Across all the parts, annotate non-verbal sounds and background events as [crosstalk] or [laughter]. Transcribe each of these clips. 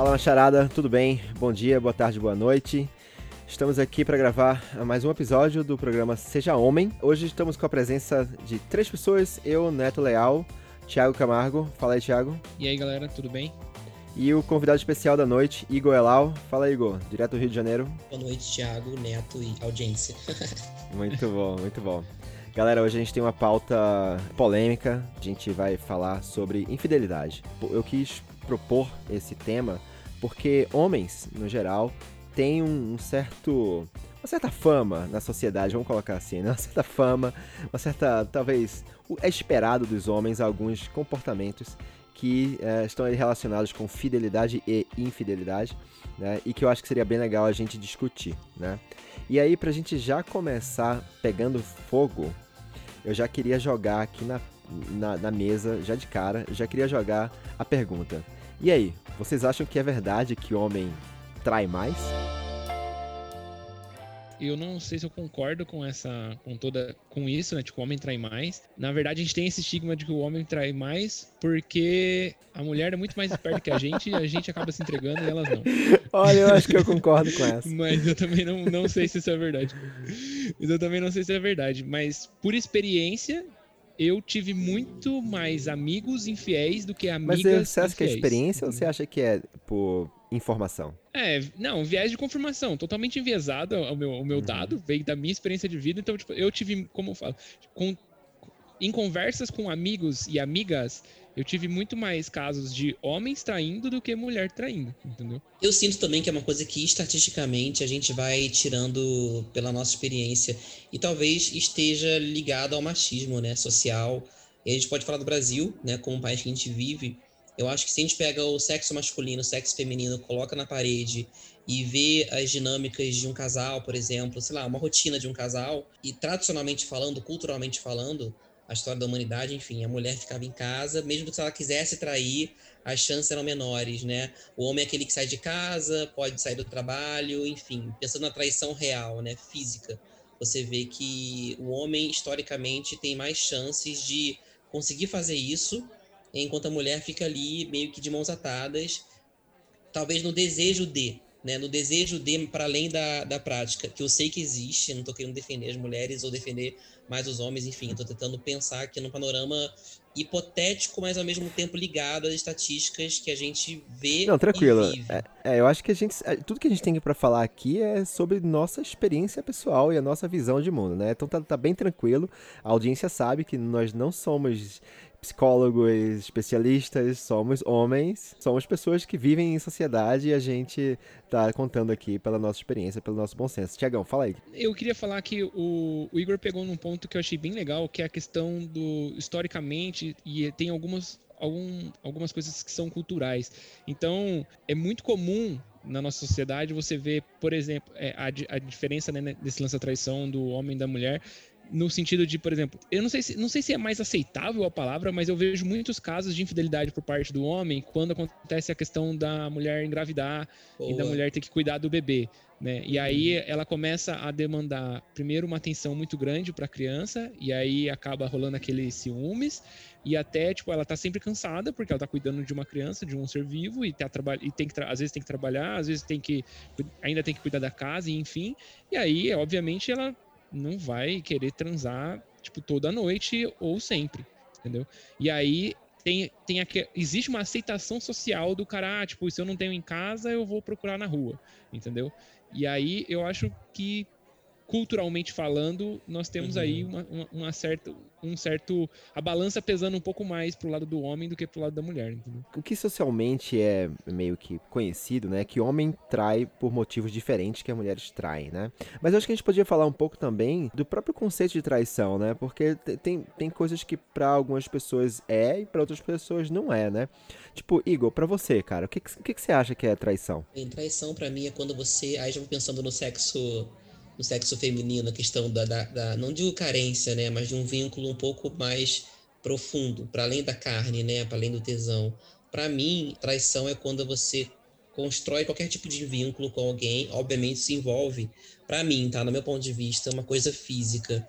Fala, macharada, tudo bem? Bom dia, boa tarde, boa noite. Estamos aqui para gravar mais um episódio do programa Seja Homem. Hoje estamos com a presença de três pessoas: eu, Neto Leal, Thiago Camargo. Fala aí, Thiago. E aí, galera, tudo bem? E o convidado especial da noite, Igor Elal. Fala, Igor, direto do Rio de Janeiro. Boa noite, Thiago, Neto e audiência. [laughs] muito bom, muito bom. Galera, hoje a gente tem uma pauta polêmica. A gente vai falar sobre infidelidade. Eu quis propor esse tema porque homens, no geral, têm um certo uma certa fama na sociedade, vamos colocar assim, né? [laughs] uma certa fama, uma certa, talvez, é esperado dos homens alguns comportamentos que é, estão relacionados com fidelidade e infidelidade, né? E que eu acho que seria bem legal a gente discutir, né? E aí, pra gente já começar pegando fogo, eu já queria jogar aqui na, na, na mesa, já de cara, já queria jogar a pergunta. E aí, vocês acham que é verdade que o homem trai mais? eu não sei se eu concordo com essa, com toda, com isso, né? Tipo, o homem trai mais. Na verdade, a gente tem esse estigma de que o homem trai mais porque a mulher é muito mais esperta que a gente e a gente acaba se entregando e elas não. [laughs] Olha, eu acho que eu concordo com essa. Mas eu também não, não sei se isso é verdade. Eu também não sei se é verdade. Mas por experiência, eu tive muito mais amigos infiéis do que amigas Mas você acha que é experiência ou você acha que é por informação? É, não, viés de confirmação, totalmente enviesado o meu, o meu uhum. dado, veio da minha experiência de vida, então, tipo, eu tive, como eu falo, com, em conversas com amigos e amigas, eu tive muito mais casos de homens traindo do que mulher traindo, entendeu? Eu sinto também que é uma coisa que estatisticamente a gente vai tirando pela nossa experiência e talvez esteja ligado ao machismo, né, social. E a gente pode falar do Brasil, né, como um país que a gente vive, eu acho que se a gente pega o sexo masculino, o sexo feminino, coloca na parede e vê as dinâmicas de um casal, por exemplo, sei lá, uma rotina de um casal, e tradicionalmente falando, culturalmente falando, a história da humanidade, enfim, a mulher ficava em casa, mesmo se ela quisesse trair, as chances eram menores, né? O homem é aquele que sai de casa, pode sair do trabalho, enfim, pensando na traição real, né, física. Você vê que o homem historicamente tem mais chances de conseguir fazer isso enquanto a mulher fica ali meio que de mãos atadas, talvez no desejo de, né, no desejo de para além da, da prática, que eu sei que existe, não estou querendo defender as mulheres ou defender mais os homens, enfim, estou tentando pensar aqui no panorama hipotético, mas ao mesmo tempo ligado às estatísticas que a gente vê. Não, tranquilo. É, é, eu acho que a gente, é, tudo que a gente tem para falar aqui é sobre nossa experiência pessoal e a nossa visão de mundo, né? Então tá, tá bem tranquilo. A audiência sabe que nós não somos psicólogos, especialistas, somos homens, somos pessoas que vivem em sociedade e a gente tá contando aqui pela nossa experiência, pelo nosso bom senso. Tiagão, fala aí. Eu queria falar que o, o, Igor pegou num ponto que eu achei bem legal, que é a questão do historicamente, e tem algumas, algum, algumas coisas que são culturais. Então, é muito comum na nossa sociedade você ver, por exemplo, é, a, a diferença né, desse lance da traição do homem e da mulher no sentido de, por exemplo, eu não sei se não sei se é mais aceitável a palavra, mas eu vejo muitos casos de infidelidade por parte do homem quando acontece a questão da mulher engravidar Boa. e da mulher ter que cuidar do bebê, né? E aí uhum. ela começa a demandar primeiro uma atenção muito grande para a criança e aí acaba rolando aqueles ciúmes e até tipo ela tá sempre cansada porque ela tá cuidando de uma criança, de um ser vivo e tá e tem que às vezes tem que trabalhar, às vezes tem que ainda tem que cuidar da casa, e enfim. E aí, obviamente, ela não vai querer transar, tipo, toda noite ou sempre, entendeu? E aí tem, tem aqui, existe uma aceitação social do cara, ah, tipo, se eu não tenho em casa, eu vou procurar na rua, entendeu? E aí eu acho que culturalmente falando, nós temos uhum. aí uma, uma, uma, certa, um certo. a balança pesando um pouco mais pro lado do homem do que pro lado da mulher. Entendeu? O que socialmente é meio que conhecido, né? Que homem trai por motivos diferentes que as mulheres traem, né? Mas eu acho que a gente podia falar um pouco também do próprio conceito de traição, né? Porque tem, tem coisas que para algumas pessoas é e para outras pessoas não é, né? Tipo, Igor, para você, cara, o que, que, que você acha que é traição? Bem, traição para mim é quando você. Aí já vou pensando no sexo no sexo feminino, a questão da, da, da, não digo carência, né, mas de um vínculo um pouco mais profundo, para além da carne, né, para além do tesão. Para mim, traição é quando você constrói qualquer tipo de vínculo com alguém, obviamente se envolve, para mim, tá, no meu ponto de vista, uma coisa física.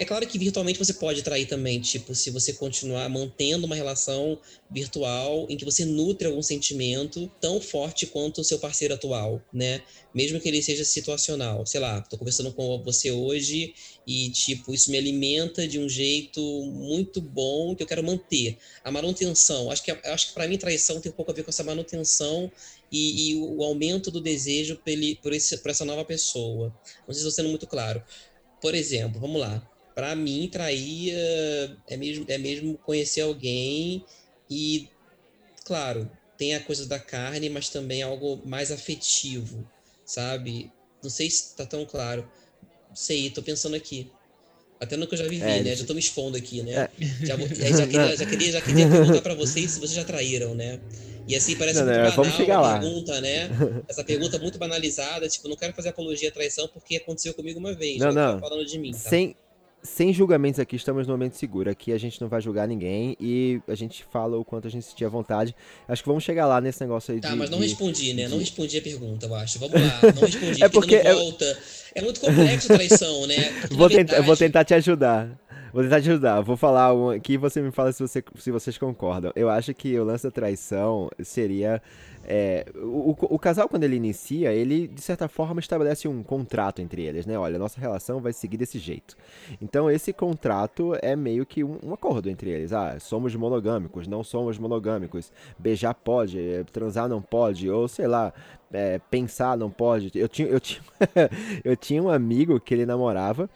É claro que virtualmente você pode trair também, tipo, se você continuar mantendo uma relação virtual em que você nutre algum sentimento tão forte quanto o seu parceiro atual, né? Mesmo que ele seja situacional. Sei lá, tô conversando com você hoje e, tipo, isso me alimenta de um jeito muito bom que eu quero manter. A manutenção, acho que, acho que para mim traição tem um pouco a ver com essa manutenção e, e o aumento do desejo por, ele, por, esse, por essa nova pessoa. Não sei se estou sendo muito claro. Por exemplo, vamos lá para mim, trair é mesmo, é mesmo conhecer alguém e, claro, tem a coisa da carne, mas também algo mais afetivo, sabe? Não sei se tá tão claro. Sei, tô pensando aqui. Até no que eu já vivi, é, né? Já tô me expondo aqui, né? É. Já, já, queria, já, queria, já queria perguntar para vocês se vocês já traíram, né? E assim, parece não, muito não, banal a lá. pergunta, né? Essa pergunta muito banalizada, tipo, não quero fazer apologia à traição porque aconteceu comigo uma vez. Não, não. falando de mim, tá? Sem, sem julgamentos aqui, estamos no momento seguro. Aqui a gente não vai julgar ninguém e a gente fala o quanto a gente sentir à vontade. Acho que vamos chegar lá nesse negócio aí tá, de... Tá, mas não de, respondi, né? De... Não respondi a pergunta, eu acho. Vamos lá, [laughs] não respondi. é porque... Não volta. É muito complexo [laughs] a traição, né? Porque, vou, verdade... tentar, vou tentar te ajudar. Vou tentar te ajudar. Vou falar um aqui e você me fala se, você, se vocês concordam. Eu acho que o lance da traição seria é, o, o, casal, quando ele inicia, ele, de certa forma, estabelece um contrato entre eles, né? Olha, nossa relação vai seguir desse jeito. Então, esse contrato é meio que um, um acordo entre eles. Ah, somos monogâmicos, não somos monogâmicos. Beijar pode, transar não pode, ou sei lá, é, pensar não pode. Eu tinha, eu, tinha, [laughs] eu tinha um amigo que ele namorava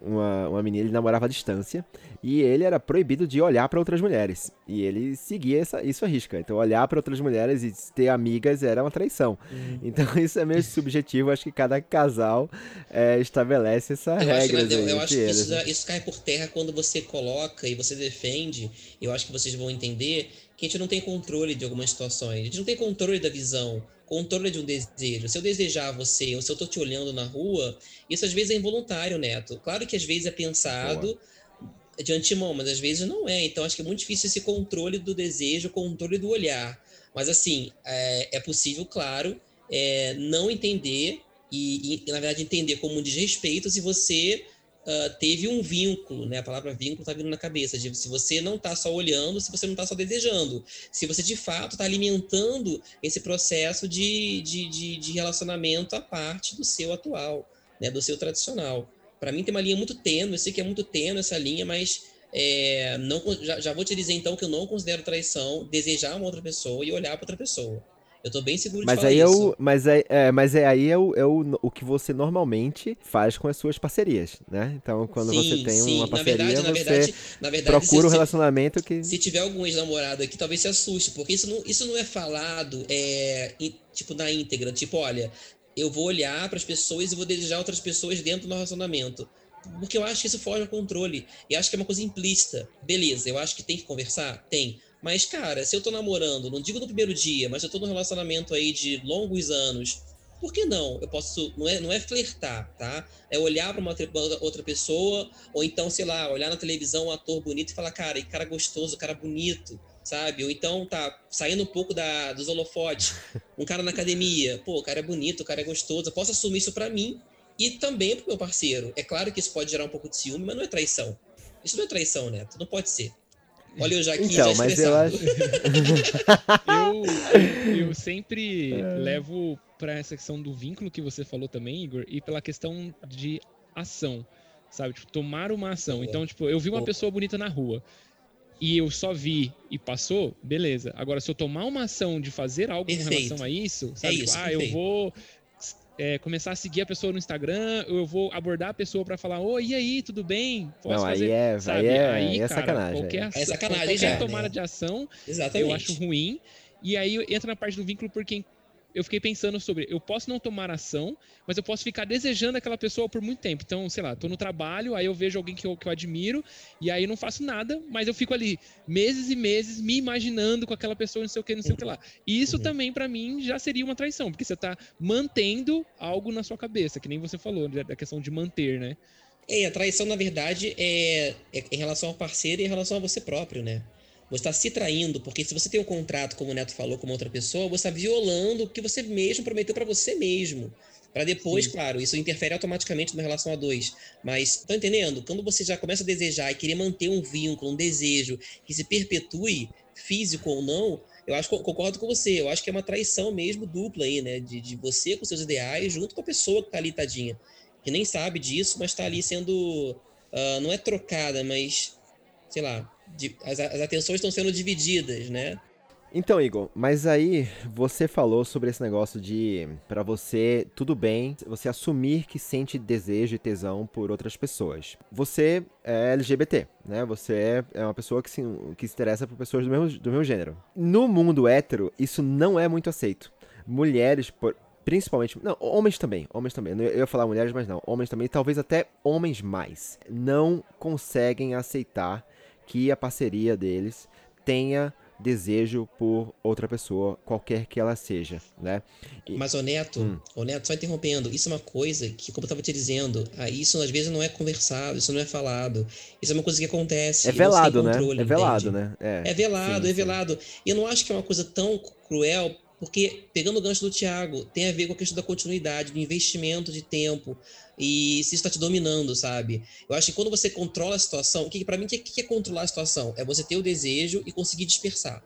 uma, uma menina, ele namorava à distância, e ele era proibido de olhar para outras mulheres. E ele seguia essa, isso a risca. Então, olhar para outras mulheres e ter amigas era uma traição. Uhum. Então, [laughs] isso é meio subjetivo. Acho que cada casal é, estabelece essa eu regra. Acho, eu, eu acho que isso, né? isso cai por terra quando você coloca e você defende. Eu acho que vocês vão entender que a gente não tem controle de algumas situações. A gente não tem controle da visão controle de um desejo. Se eu desejar você, ou se eu tô te olhando na rua, isso às vezes é involuntário, Neto. Claro que às vezes é pensado Boa. de antemão, mas às vezes não é. Então acho que é muito difícil esse controle do desejo, controle do olhar. Mas assim, é, é possível, claro, é, não entender e, e, na verdade, entender como um desrespeito se você uh, teve um vínculo, né? A palavra vínculo está vindo na cabeça, de se você não está só olhando, se você não está só desejando, se você de fato está alimentando esse processo de, de, de, de, relacionamento à parte do seu atual, né? Do seu tradicional. Para mim tem uma linha muito tênue, eu sei que é muito tênue essa linha, mas é, não, já, já vou te dizer então que eu não considero traição desejar uma outra pessoa e olhar para outra pessoa. Eu tô bem seguro mas de falar aí isso. É o, mas, é, é, mas é, aí é, o, é o, o que você normalmente faz com as suas parcerias, né? Então, quando sim, você tem sim. uma parceria, na verdade, você na verdade, na verdade, procura um relacionamento que... Se tiver algum ex-namorado aqui, talvez se assuste, porque isso não, isso não é falado, é, tipo, na íntegra. Tipo, olha, eu vou olhar para as pessoas e vou desejar outras pessoas dentro do relacionamento. Porque eu acho que isso foge ao controle. E acho que é uma coisa implícita. Beleza, eu acho que tem que conversar? Tem. Mas, cara, se eu tô namorando, não digo no primeiro dia, mas eu tô num relacionamento aí de longos anos, por que não? Eu posso. Não é, não é flertar, tá? É olhar para uma outra pessoa, ou então, sei lá, olhar na televisão um ator bonito e falar, cara, e cara gostoso, cara bonito, sabe? Ou então, tá, saindo um pouco da, dos holofotes, um cara na academia, pô, o cara é bonito, o cara é gostoso, eu posso assumir isso para mim e também pro meu parceiro. É claro que isso pode gerar um pouco de ciúme, mas não é traição. Isso não é traição, Neto, não pode ser. Olha eu já aqui então, já mas eu acho [laughs] eu, eu sempre é. levo para essa questão do vínculo que você falou também, Igor, e pela questão de ação, sabe? Tipo, tomar uma ação. Então, tipo, eu vi uma pessoa bonita na rua e eu só vi e passou, beleza. Agora, se eu tomar uma ação de fazer algo perfeito. com relação a isso, sabe? É isso, tipo, ah, eu vou é, começar a seguir a pessoa no Instagram, eu vou abordar a pessoa para falar, oi, e aí, tudo bem? Posso não, fazer? Aí é, sabe? Aí é, aí, é cara, sacanagem. Qualquer, é sacanagem qualquer já, tomada né? de ação, Exatamente. eu acho ruim. E aí entra na parte do vínculo por quem eu fiquei pensando sobre, eu posso não tomar ação, mas eu posso ficar desejando aquela pessoa por muito tempo. Então, sei lá, tô no trabalho, aí eu vejo alguém que eu, que eu admiro, e aí não faço nada, mas eu fico ali meses e meses me imaginando com aquela pessoa, não sei o que, não sei o que lá. E isso uhum. também, para mim, já seria uma traição, porque você tá mantendo algo na sua cabeça, que nem você falou, da questão de manter, né? É, a traição, na verdade, é, é em relação ao parceiro e em relação a você próprio, né? Você está se traindo, porque se você tem um contrato, como o Neto falou, com uma outra pessoa, você está violando o que você mesmo prometeu para você mesmo. Para depois, Sim. claro, isso interfere automaticamente na relação a dois. Mas, tá entendendo? Quando você já começa a desejar e querer manter um vínculo, um desejo que se perpetue, físico ou não, eu acho concordo com você. Eu acho que é uma traição mesmo dupla aí, né? De, de você com seus ideais junto com a pessoa que tá ali, tadinha. Que nem sabe disso, mas tá ali sendo. Uh, não é trocada, mas. Sei lá. As, as atenções estão sendo divididas, né? Então, Igor, mas aí você falou sobre esse negócio de para você tudo bem você assumir que sente desejo e tesão por outras pessoas. Você é LGBT, né? Você é, é uma pessoa que se, que se interessa por pessoas do mesmo, do mesmo gênero. No mundo hétero, isso não é muito aceito. Mulheres, por, principalmente. Não, homens também. Homens também. Eu ia falar mulheres, mas não. Homens também. Talvez até homens mais. Não conseguem aceitar que a parceria deles tenha desejo por outra pessoa, qualquer que ela seja, né? E... Mas, o Neto, hum. Neto, só interrompendo, isso é uma coisa que, como eu estava te dizendo, ah, isso às vezes não é conversado, isso não é falado, isso é uma coisa que acontece. É velado, né? É velado, né? É, é velado, sim, é velado. E eu não acho que é uma coisa tão cruel, porque, pegando o gancho do Thiago, tem a ver com a questão da continuidade, do investimento de tempo, e se isso está te dominando, sabe? Eu acho que quando você controla a situação, o que para mim o que, que é controlar a situação? É você ter o desejo e conseguir dispersar.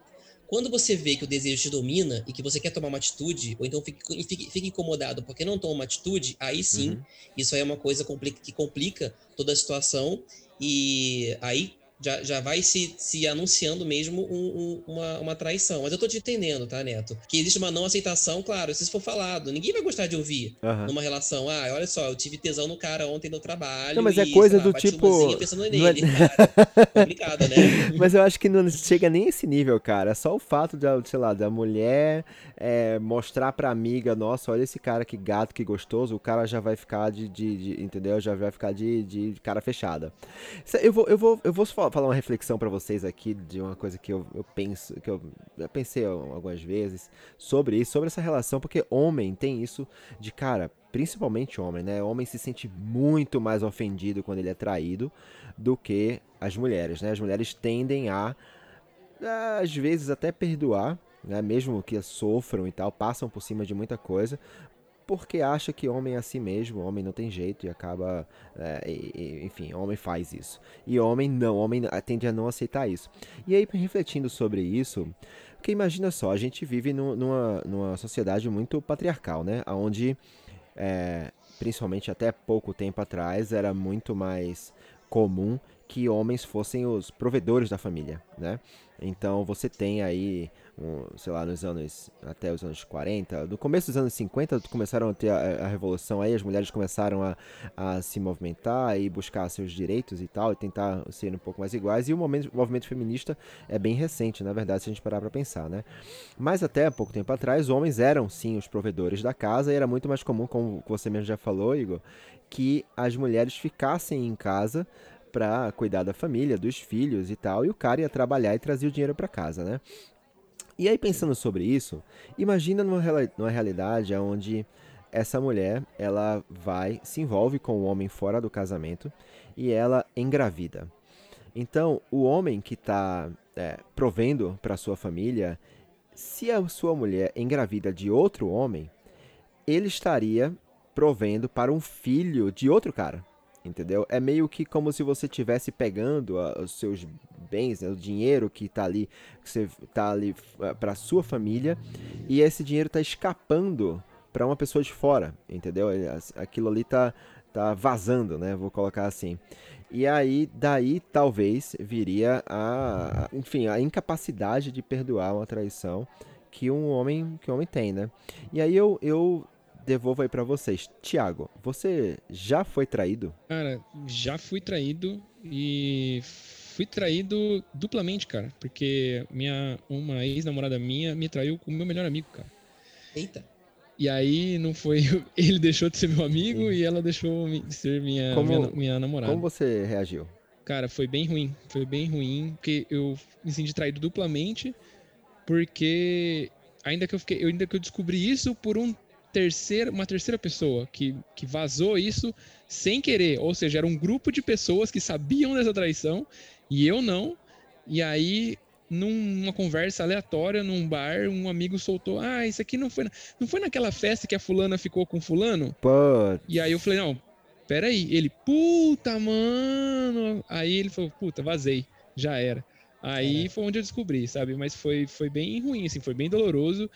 Quando você vê que o desejo te domina e que você quer tomar uma atitude, ou então fica incomodado porque não toma uma atitude, aí sim, uhum. isso aí é uma coisa que complica toda a situação. E aí já, já vai se, se anunciando mesmo um, um, uma, uma traição. Mas eu tô te entendendo, tá, Neto? Que existe uma não aceitação, claro, se isso for falado, ninguém vai gostar de ouvir uhum. numa relação. Ah, olha só, eu tive tesão no cara ontem no trabalho. Não, mas é coisa lá, do tipo. Pensando nele, [laughs] é... Complicado, né? [laughs] mas eu acho que não chega nem esse nível, cara. É só o fato de, sei lá, da mulher é, mostrar pra amiga, nossa, olha esse cara que gato, que gostoso, o cara já vai ficar de, de, de entendeu? Já vai ficar de, de cara fechada. Eu vou, eu vou, eu vou falar uma reflexão para vocês aqui de uma coisa que eu, eu penso, que eu, eu pensei algumas vezes sobre isso, sobre essa relação, porque homem tem isso de cara, principalmente homem, né? Homem se sente muito mais ofendido quando ele é traído do que as mulheres, né? As mulheres tendem a às vezes até perdoar, né? Mesmo que sofram e tal, passam por cima de muita coisa, porque acha que homem é assim mesmo, homem não tem jeito e acaba. É, e, enfim, homem faz isso. E homem não, homem tende a não aceitar isso. E aí, refletindo sobre isso, porque imagina só, a gente vive no, numa, numa sociedade muito patriarcal, né? Onde, é, principalmente até pouco tempo atrás, era muito mais comum que homens fossem os provedores da família, né? Então você tem aí, sei lá, nos anos até os anos 40, no começo dos anos 50 começaram a ter a, a revolução aí, as mulheres começaram a, a, se movimentar e buscar seus direitos e tal, e tentar ser um pouco mais iguais. E o, momento, o movimento feminista é bem recente, na verdade, se a gente parar para pensar, né? Mas até pouco tempo atrás, homens eram sim os provedores da casa e era muito mais comum, como você mesmo já falou, Igor, que as mulheres ficassem em casa para cuidar da família, dos filhos e tal, e o cara ia trabalhar e trazia o dinheiro para casa, né? E aí pensando sobre isso, imagina numa, numa realidade onde essa mulher, ela vai, se envolve com o homem fora do casamento e ela engravida. Então, o homem que está é, provendo para sua família, se a sua mulher engravida de outro homem, ele estaria provendo para um filho de outro cara entendeu? É meio que como se você estivesse pegando uh, os seus bens, né, o dinheiro que está ali, que você tá ali uh, para sua família, e esse dinheiro está escapando para uma pessoa de fora, entendeu? Aquilo ali tá tá vazando, né? Vou colocar assim. E aí, daí talvez viria a, enfim, a incapacidade de perdoar uma traição que um homem que um homem tem, né? E aí eu, eu devolvo aí para vocês. Tiago, você já foi traído? Cara, já fui traído e fui traído duplamente, cara, porque minha uma ex-namorada minha me traiu com o meu melhor amigo, cara. Eita. E aí não foi. [laughs] Ele deixou de ser meu amigo Sim. e ela deixou de ser minha, como, minha, minha namorada. Como você reagiu? Cara, foi bem ruim. Foi bem ruim, porque eu me senti traído duplamente, porque ainda que eu fiquei, eu ainda que eu descobri isso por um terceira, uma terceira pessoa que, que vazou isso sem querer. Ou seja, era um grupo de pessoas que sabiam dessa traição e eu não. E aí numa conversa aleatória num bar, um amigo soltou: "Ah, isso aqui não foi, na... não foi naquela festa que a fulana ficou com fulano?" Putz. E aí eu falei: "Não, pera aí". Ele: "Puta, mano". Aí ele falou: "Puta, vazei, já era". Aí é. foi onde eu descobri, sabe? Mas foi, foi bem ruim, assim, foi bem doloroso.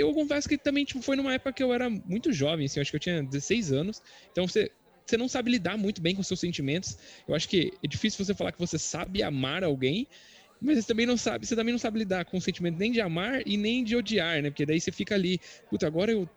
Eu confesso que também tipo, foi numa época que eu era muito jovem, assim, acho que eu tinha 16 anos. Então você, você não sabe lidar muito bem com seus sentimentos. Eu acho que é difícil você falar que você sabe amar alguém, mas você também não sabe, você também não sabe lidar com o sentimento nem de amar e nem de odiar, né? Porque daí você fica ali, puta, agora eu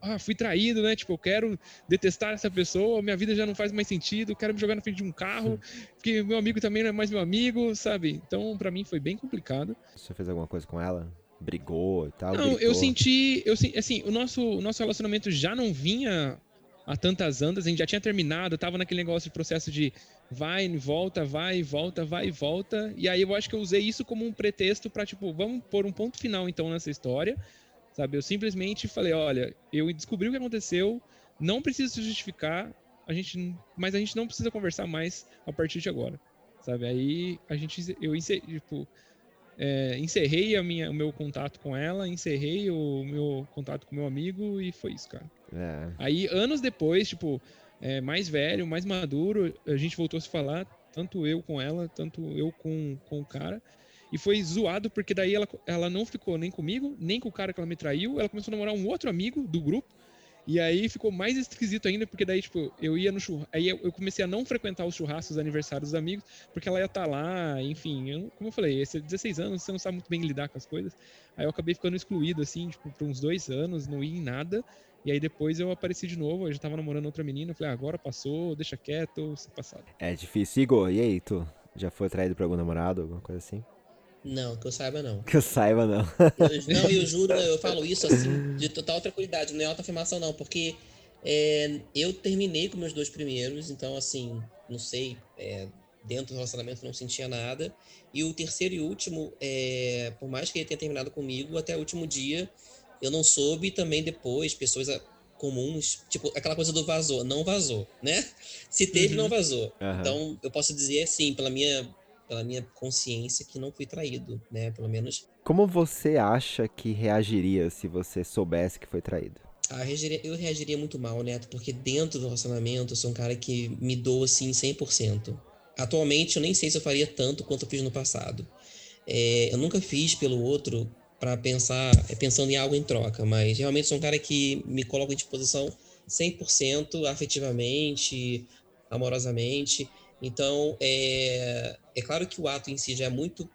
ah, fui traído, né? Tipo, eu quero detestar essa pessoa, minha vida já não faz mais sentido, quero me jogar na frente de um carro, porque meu amigo também não é mais meu amigo, sabe? Então, para mim foi bem complicado. Você fez alguma coisa com ela? Brigou e tal? Não, gritou. eu senti, eu assim, o nosso, o nosso relacionamento já não vinha a tantas andas, a gente já tinha terminado, tava naquele negócio de processo de vai e volta, vai e volta, vai e volta. E aí eu acho que eu usei isso como um pretexto para tipo, vamos pôr um ponto final então nessa história. Sabe? Eu simplesmente falei, olha, eu descobri o que aconteceu, não preciso se justificar, a gente, mas a gente não precisa conversar mais a partir de agora. Sabe? Aí a gente eu tipo, é, encerrei a minha, o meu contato com ela, encerrei o meu contato com meu amigo e foi isso, cara. É. Aí, anos depois, tipo, é, mais velho, mais maduro, a gente voltou a se falar, tanto eu com ela, tanto eu com, com o cara. E foi zoado porque daí ela, ela não ficou nem comigo, nem com o cara que ela me traiu. Ela começou a namorar um outro amigo do grupo. E aí ficou mais esquisito ainda, porque daí, tipo, eu ia no churrasco. Aí eu comecei a não frequentar os churrascos, os aniversários dos amigos, porque ela ia estar tá lá, enfim. Eu, como eu falei, esse 16 anos, você não sabe muito bem lidar com as coisas. Aí eu acabei ficando excluído, assim, tipo, por uns dois anos, não ia em nada. E aí depois eu apareci de novo, eu já tava namorando outra menina, eu falei, ah, agora passou, deixa quieto, se passado. É difícil. Igor, e aí, tu? Já foi traído por algum namorado, alguma coisa assim? Não, que eu saiba não. Que eu saiba não. eu, não, eu juro, eu falo isso assim, de total tranquilidade, não é alta afirmação não, porque é, eu terminei com meus dois primeiros, então assim, não sei, é, dentro do relacionamento não sentia nada. E o terceiro e último, é, por mais que ele tenha terminado comigo, até o último dia eu não soube também depois, pessoas comuns, tipo aquela coisa do vazou, não vazou, né? Se teve, uhum. não vazou. Uhum. Então eu posso dizer assim, pela minha pela minha consciência que não fui traído, né? Pelo menos. Como você acha que reagiria se você soubesse que foi traído? Ah, eu reagiria, eu reagiria muito mal, Neto, porque dentro do relacionamento eu sou um cara que me dou assim 100%. Atualmente eu nem sei se eu faria tanto quanto eu fiz no passado. É, eu nunca fiz pelo outro para pensar, é, pensando em algo em troca, mas realmente sou um cara que me coloca em disposição 100% afetivamente, amorosamente. Então, é, é claro que o ato em si já é muito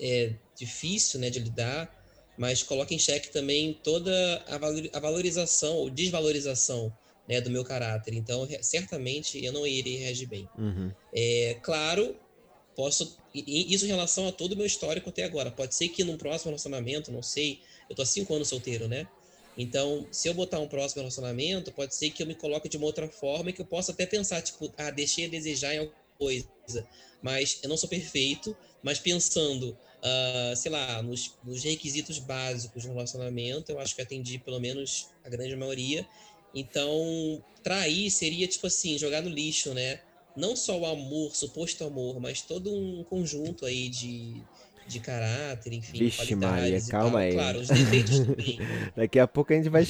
é, difícil né, de lidar, mas coloca em xeque também toda a valorização ou desvalorização né, do meu caráter. Então, certamente eu não irei reagir bem. Uhum. É claro, posso. Isso em relação a todo o meu histórico até agora. Pode ser que num próximo relacionamento, não sei. Eu tô há cinco anos solteiro, né? Então, se eu botar um próximo relacionamento, pode ser que eu me coloque de uma outra forma e que eu possa até pensar, tipo, ah, deixei a desejar em coisa. Mas eu não sou perfeito, mas pensando, uh, sei lá, nos, nos, requisitos básicos do relacionamento, eu acho que atendi pelo menos a grande maioria. Então, trair seria, tipo assim, jogar no lixo, né? Não só o amor, suposto amor, mas todo um conjunto aí de, de caráter, enfim. Vixe, Maria, calma aí. Claro, os defeitos [laughs] também. daqui a pouco a gente vai.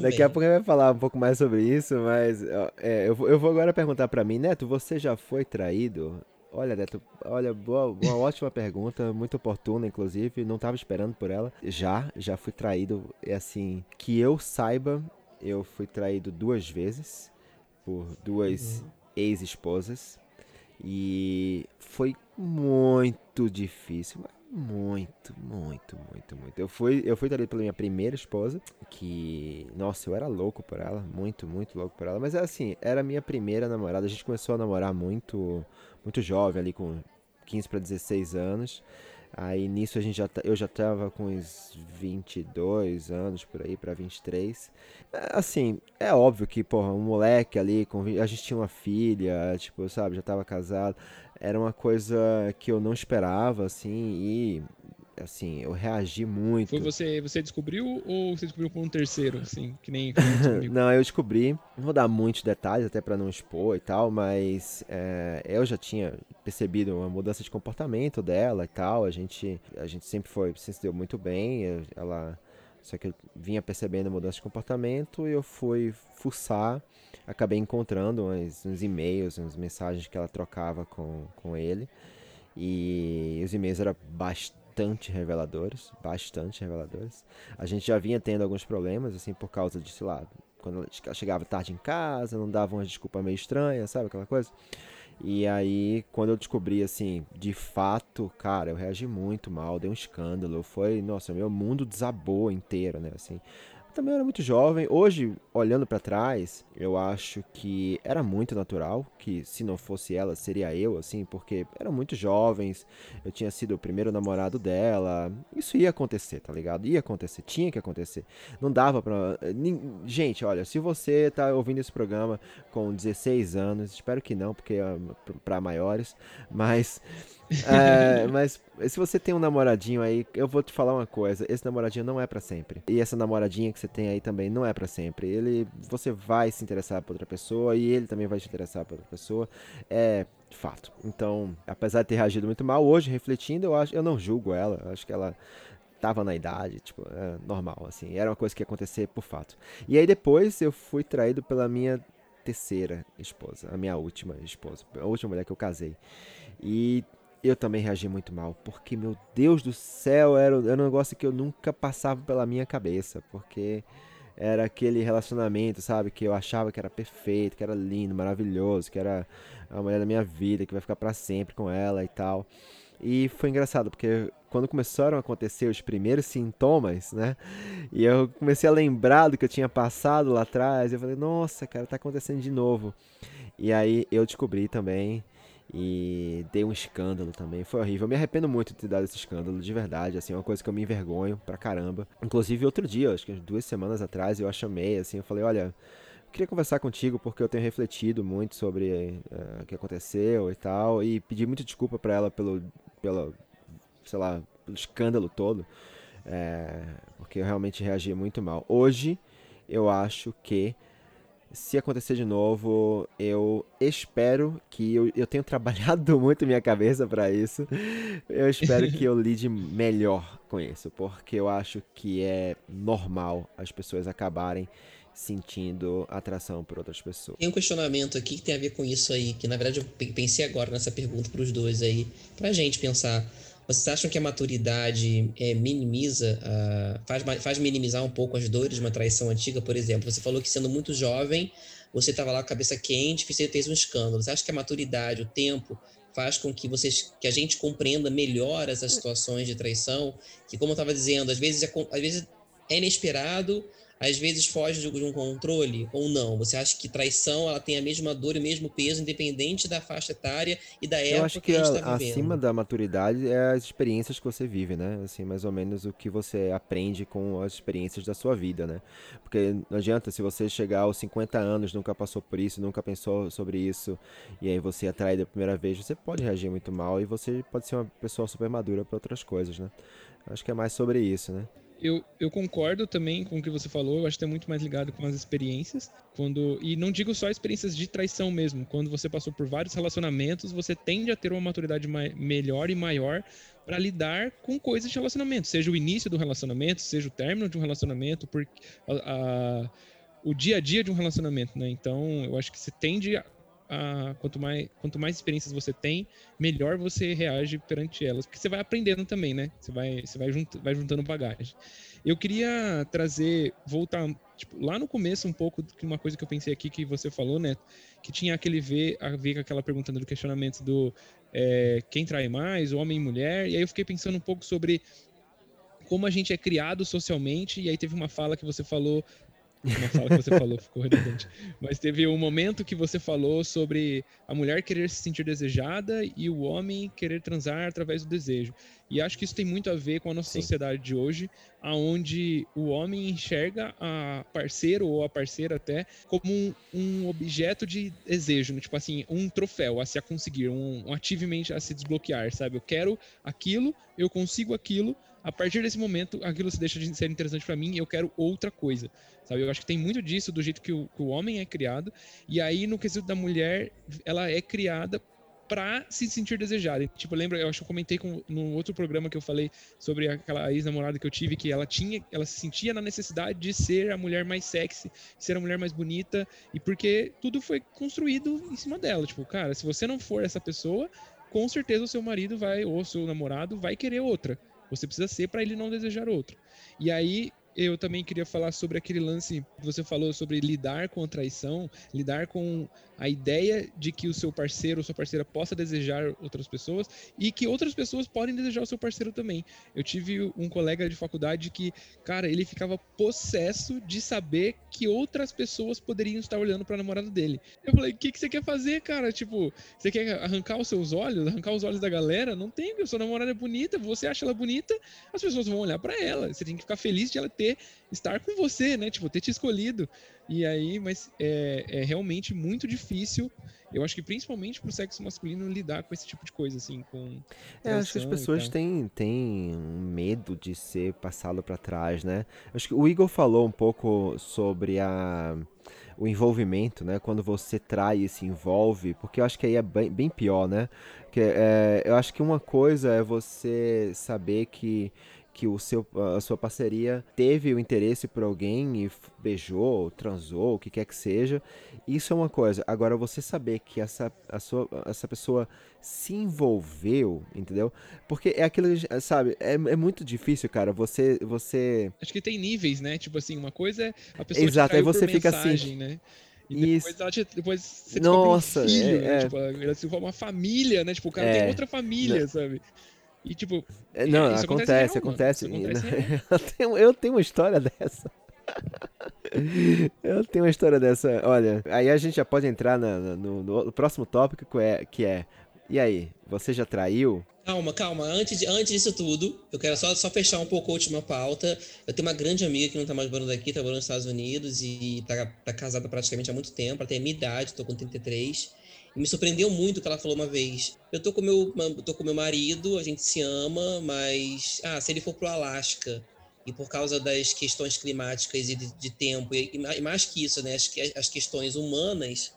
Daqui a pouco a gente vai falar um pouco mais sobre isso, mas é, eu, vou, eu vou agora perguntar para mim, Neto, você já foi traído? Olha, Neto, olha, boa, uma ótima [laughs] pergunta, muito oportuna, inclusive, não estava esperando por ela. Já, já fui traído, é assim, que eu saiba, eu fui traído duas vezes por duas uhum. ex-esposas. E foi muito difícil, muito, muito, muito, muito. Eu fui, eu fui ali pela minha primeira esposa, que, nossa, eu era louco por ela, muito, muito louco por ela. Mas assim, era minha primeira namorada. A gente começou a namorar muito, muito jovem, ali com 15 para 16 anos. Aí nisso a gente já, eu já tava com uns 22 anos por aí para 23. Assim, é óbvio que, porra, um moleque ali, com, a gente tinha uma filha, tipo, sabe, já tava casado era uma coisa que eu não esperava, assim, e assim, eu reagi muito. Foi você, você descobriu ou você descobriu por um terceiro, assim, que nem, [laughs] Não, eu descobri. Não vou dar muitos detalhes até para não expor e tal, mas é, eu já tinha percebido uma mudança de comportamento dela e tal. A gente, a gente sempre foi, se deu muito bem. Ela só que eu vinha percebendo mudança de comportamento e eu fui fuçar, acabei encontrando uns, uns e-mails, uns mensagens que ela trocava com, com ele. E os e-mails eram bastante reveladores, bastante reveladores. A gente já vinha tendo alguns problemas, assim, por causa de, sei lá, quando ela chegava tarde em casa, não dava uma desculpa meio estranha, sabe aquela coisa? E aí, quando eu descobri, assim, de fato, cara, eu reagi muito mal, dei um escândalo. Foi, nossa, meu mundo desabou inteiro, né? Assim, também era muito jovem. Hoje, olhando para trás, eu acho que era muito natural que se não fosse ela, seria eu, assim, porque eram muito jovens. Eu tinha sido o primeiro namorado dela. Isso ia acontecer, tá ligado? Ia acontecer, tinha que acontecer. Não dava pra. Gente, olha, se você tá ouvindo esse programa com 16 anos, espero que não, porque é para maiores, mas é, mas se você tem um namoradinho aí, eu vou te falar uma coisa: esse namoradinho não é para sempre. E essa namoradinha que você tem aí também não é para sempre. Ele, você vai se interessar por outra pessoa e ele também vai se interessar por outra pessoa. É fato. Então, apesar de ter reagido muito mal, hoje refletindo, eu acho, eu não julgo ela. Eu acho que ela tava na idade, tipo, é normal, assim. Era uma coisa que ia acontecer por fato. E aí depois eu fui traído pela minha terceira esposa, a minha última esposa, a última mulher que eu casei. E eu também reagi muito mal, porque, meu Deus do céu, era, era um negócio que eu nunca passava pela minha cabeça, porque era aquele relacionamento, sabe, que eu achava que era perfeito, que era lindo, maravilhoso, que era a mulher da minha vida, que vai ficar para sempre com ela e tal. E foi engraçado, porque quando começaram a acontecer os primeiros sintomas, né? E eu comecei a lembrar do que eu tinha passado lá atrás, eu falei, nossa, cara, tá acontecendo de novo. E aí eu descobri também e dei um escândalo também. Foi horrível. Eu me arrependo muito de ter dado esse escândalo, de verdade. Assim, é uma coisa que eu me envergonho pra caramba. Inclusive, outro dia, acho que duas semanas atrás, eu a chamei, assim, eu falei, olha, queria conversar contigo porque eu tenho refletido muito sobre uh, o que aconteceu e tal. E pedi muita desculpa pra ela pelo, pelo, sei lá, pelo escândalo todo. É, porque eu realmente reagi muito mal. Hoje, eu acho que se acontecer de novo, eu espero que eu, eu tenho [laughs] trabalhado muito minha cabeça para isso. Eu espero que eu lide melhor com isso, porque eu acho que é normal as pessoas acabarem sentindo atração por outras pessoas. Tem um questionamento aqui que tem a ver com isso aí, que na verdade eu pensei agora nessa pergunta para os dois aí, pra gente pensar. Vocês acham que a maturidade é, minimiza, uh, faz, faz minimizar um pouco as dores de uma traição antiga? Por exemplo, você falou que sendo muito jovem, você estava lá com a cabeça quente, você fez um escândalo. Você acha que a maturidade, o tempo, faz com que vocês, que a gente compreenda melhor essas situações de traição? Que, como eu estava dizendo, às vezes, é, às vezes é inesperado, às vezes foge de um controle ou não? Você acha que traição ela tem a mesma dor e o mesmo peso, independente da faixa etária e da época Eu acho que, que a, gente tá acima da maturidade é as experiências que você vive, né? Assim, mais ou menos o que você aprende com as experiências da sua vida, né? Porque não adianta se você chegar aos 50 anos, nunca passou por isso, nunca pensou sobre isso, e aí você atrai da primeira vez, você pode reagir muito mal e você pode ser uma pessoa super madura para outras coisas, né? Acho que é mais sobre isso, né? Eu, eu concordo também com o que você falou. Eu acho que é muito mais ligado com as experiências. Quando E não digo só experiências de traição mesmo. Quando você passou por vários relacionamentos, você tende a ter uma maturidade melhor e maior para lidar com coisas de relacionamento. Seja o início do relacionamento, seja o término de um relacionamento, porque a, a, o dia a dia de um relacionamento, né? Então, eu acho que você tende a, a, quanto, mais, quanto mais experiências você tem, melhor você reage perante elas. Porque você vai aprendendo também, né? Você vai, você vai, vai juntando bagagem. Eu queria trazer, voltar tipo, lá no começo um pouco de uma coisa que eu pensei aqui que você falou, né? Que tinha aquele ver, a ver com aquela pergunta do questionamento do é, quem trai mais, homem e mulher. E aí eu fiquei pensando um pouco sobre como a gente é criado socialmente. E aí teve uma fala que você falou uma fala que você falou, ficou redundante. Mas teve um momento que você falou sobre a mulher querer se sentir desejada e o homem querer transar através do desejo. E acho que isso tem muito a ver com a nossa Sim. sociedade de hoje, aonde o homem enxerga a parceiro ou a parceira até como um, um objeto de desejo, né? tipo assim, um troféu a se conseguir, um, um achievement a se desbloquear, sabe? Eu quero aquilo, eu consigo aquilo, a partir desse momento, aquilo se deixa de ser interessante para mim eu quero outra coisa, sabe? Eu acho que tem muito disso do jeito que o, que o homem é criado, e aí no quesito da mulher, ela é criada para se sentir desejada. Tipo, lembra, eu acho que eu comentei com, no outro programa que eu falei sobre aquela ex-namorada que eu tive, que ela tinha, ela se sentia na necessidade de ser a mulher mais sexy, ser a mulher mais bonita, e porque tudo foi construído em cima dela. Tipo, cara, se você não for essa pessoa, com certeza o seu marido vai, ou o seu namorado, vai querer outra. Você precisa ser para ele não desejar outro. E aí eu também queria falar sobre aquele lance que você falou sobre lidar com a traição, lidar com a ideia de que o seu parceiro ou sua parceira possa desejar outras pessoas e que outras pessoas podem desejar o seu parceiro também. Eu tive um colega de faculdade que, cara, ele ficava possesso de saber que outras pessoas poderiam estar olhando para a namorada dele. Eu falei: "O que que você quer fazer, cara? Tipo, você quer arrancar os seus olhos, arrancar os olhos da galera? Não tem, a sua namorada é bonita, você acha ela bonita, as pessoas vão olhar para ela. Você tem que ficar feliz de ela ter estar com você, né? Tipo, ter te escolhido. E aí, mas é, é realmente muito difícil. Eu acho que principalmente pro sexo masculino lidar com esse tipo de coisa, assim, com. É, acho que as pessoas têm, têm medo de ser passado para trás, né? Acho que o Igor falou um pouco sobre a o envolvimento, né? Quando você trai e se envolve, porque eu acho que aí é bem, bem pior, né? Que, é, eu acho que uma coisa é você saber que que o seu, a sua parceria teve o interesse por alguém e beijou, transou, o que quer que seja. Isso é uma coisa. Agora, você saber que essa, a sua, essa pessoa se envolveu, entendeu? Porque é aquilo, sabe, é, é muito difícil, cara, você, você... Acho que tem níveis, né? Tipo assim, uma coisa é a pessoa Exato, aí você fica assim, mensagem, assim... né? E depois, Isso. Te, depois você Nossa, um filho, é, né? É. Tipo, ela se forma uma família, né? Tipo, o cara é. tem outra família, Não. sabe? E tipo. É, não, é, acontece, acontece. acontece. [laughs] eu, tenho, eu tenho uma história dessa. eu tenho uma história dessa. Olha, aí a gente já pode entrar na, na, no, no, próximo tópico que é, que é. E aí, você já traiu? Calma, calma. Antes, de, antes disso tudo, eu quero só, só fechar um pouco a última pauta. Eu tenho uma grande amiga que não tá mais morando aqui, tá morando nos Estados Unidos e tá, tá casada praticamente há muito tempo. Ela tem a minha idade, tô com 33. Me surpreendeu muito o que ela falou uma vez. Eu tô com meu, tô com meu marido, a gente se ama, mas ah, se ele for pro Alasca e por causa das questões climáticas e de, de tempo e, e, mais que isso, né, as, as questões humanas,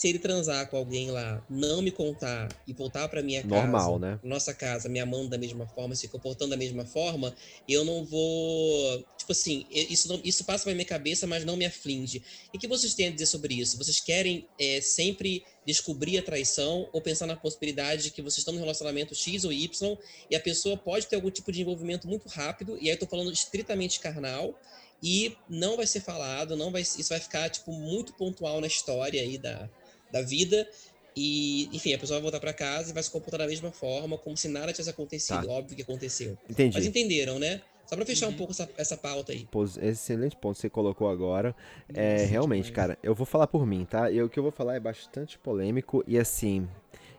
se ele transar com alguém lá, não me contar e voltar para minha casa, Normal, né? nossa casa, me amando da mesma forma, se comportando da mesma forma, eu não vou, tipo assim, isso não, isso passa pela minha cabeça, mas não me aflige. E o que vocês têm a dizer sobre isso? Vocês querem é, sempre descobrir a traição ou pensar na possibilidade de que vocês estão no relacionamento X ou Y e a pessoa pode ter algum tipo de envolvimento muito rápido, e aí eu tô falando estritamente carnal, e não vai ser falado, não vai, isso vai ficar tipo muito pontual na história aí da, da vida. E, enfim, a pessoa vai voltar para casa e vai se comportar da mesma forma, como se nada tivesse acontecido. Tá. Óbvio que aconteceu. Entendi. Mas entenderam, né? Só pra fechar uhum. um pouco essa, essa pauta aí. Excelente ponto que você colocou agora. É, realmente, cara, eu vou falar por mim, tá? E o que eu vou falar é bastante polêmico e assim.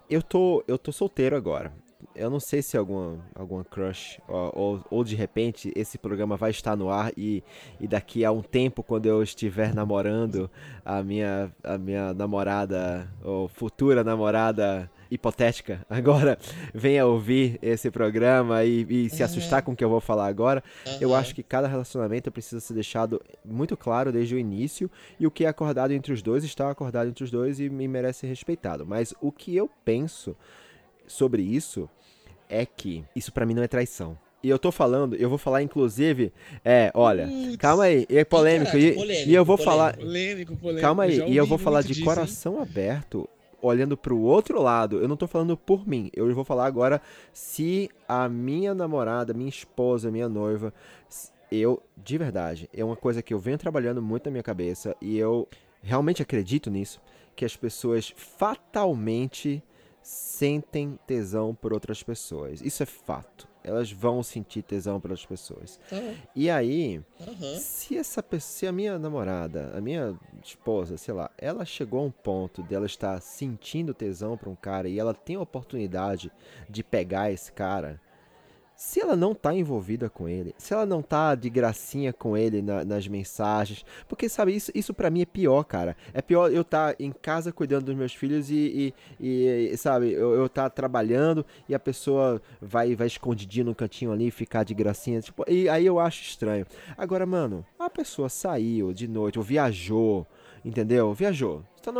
Eu tô, eu tô solteiro agora eu não sei se alguma, alguma crush, ou, ou, ou, de repente esse programa vai estar no ar e, e daqui a um tempo, quando eu estiver namorando a minha, a minha namorada, ou futura namorada hipotética, [laughs] agora venha ouvir esse programa e, e se assustar com o que eu vou falar agora. Uhum. Eu acho que cada relacionamento precisa ser deixado muito claro desde o início e o que é acordado entre os dois está acordado entre os dois e me merece ser respeitado. Mas o que eu penso sobre isso é que isso para mim não é traição. E eu tô falando, eu vou falar inclusive, é, olha, Putz, calma aí, é polêmico, e, polêmico, e eu vou polêmico. falar, polêmico, polêmico, calma aí, e eu vou falar de disso, coração hein? aberto, olhando para o outro lado. Eu não tô falando por mim, eu vou falar agora se a minha namorada, minha esposa, minha noiva, eu, de verdade, é uma coisa que eu venho trabalhando muito na minha cabeça e eu realmente acredito nisso, que as pessoas fatalmente sentem tesão por outras pessoas. Isso é fato. Elas vão sentir tesão pelas pessoas. Tá. E aí, Aham. se essa pessoa, se a minha namorada, a minha esposa, sei lá, ela chegou a um ponto dela estar sentindo tesão pra um cara e ela tem a oportunidade de pegar esse cara, se ela não tá envolvida com ele, se ela não tá de gracinha com ele na- nas mensagens, porque sabe, isso, isso para mim é pior, cara. É pior eu estar em casa cuidando dos meus filhos e, e- e, sabe, eu, eu tá trabalhando e a pessoa vai, vai escondidinho no cantinho ali, ficar de gracinha, tipo, e aí eu acho estranho. Agora, mano, a pessoa saiu de noite ou viajou, entendeu? Viajou. Tá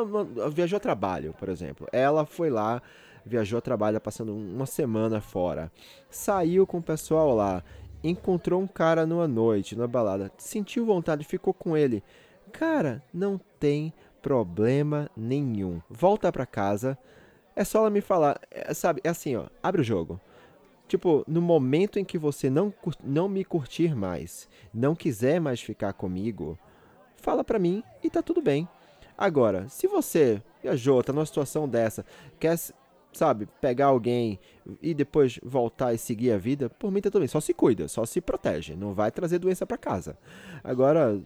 viajou a trabalho, por exemplo. Ela foi lá, viajou a trabalho, passando uma semana fora. Saiu com o pessoal lá, encontrou um cara numa noite, numa balada, sentiu vontade, ficou com ele. Cara, não tem problema nenhum. Volta pra casa, é só ela me falar, é, sabe? É assim, ó, abre o jogo. Tipo, no momento em que você não, não me curtir mais, não quiser mais ficar comigo, fala pra mim e tá tudo bem. Agora, se você viajou, tá numa situação dessa, quer, sabe, pegar alguém e depois voltar e seguir a vida, por mim tá tudo bem. Só se cuida, só se protege. Não vai trazer doença pra casa. Agora,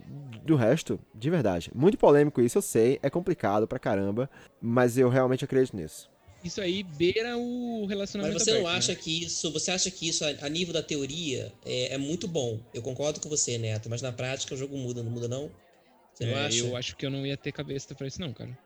do resto, de verdade, muito polêmico isso, eu sei, é complicado pra caramba, mas eu realmente acredito nisso. Isso aí beira o Mas relacionamento você não aberto, acha né? que isso, você acha que isso a, a nível da teoria é, é muito bom? Eu concordo com você, Neto, mas na prática o jogo muda, não muda não? Você não É, acha? eu acho que eu não ia ter cabeça pra isso não, cara.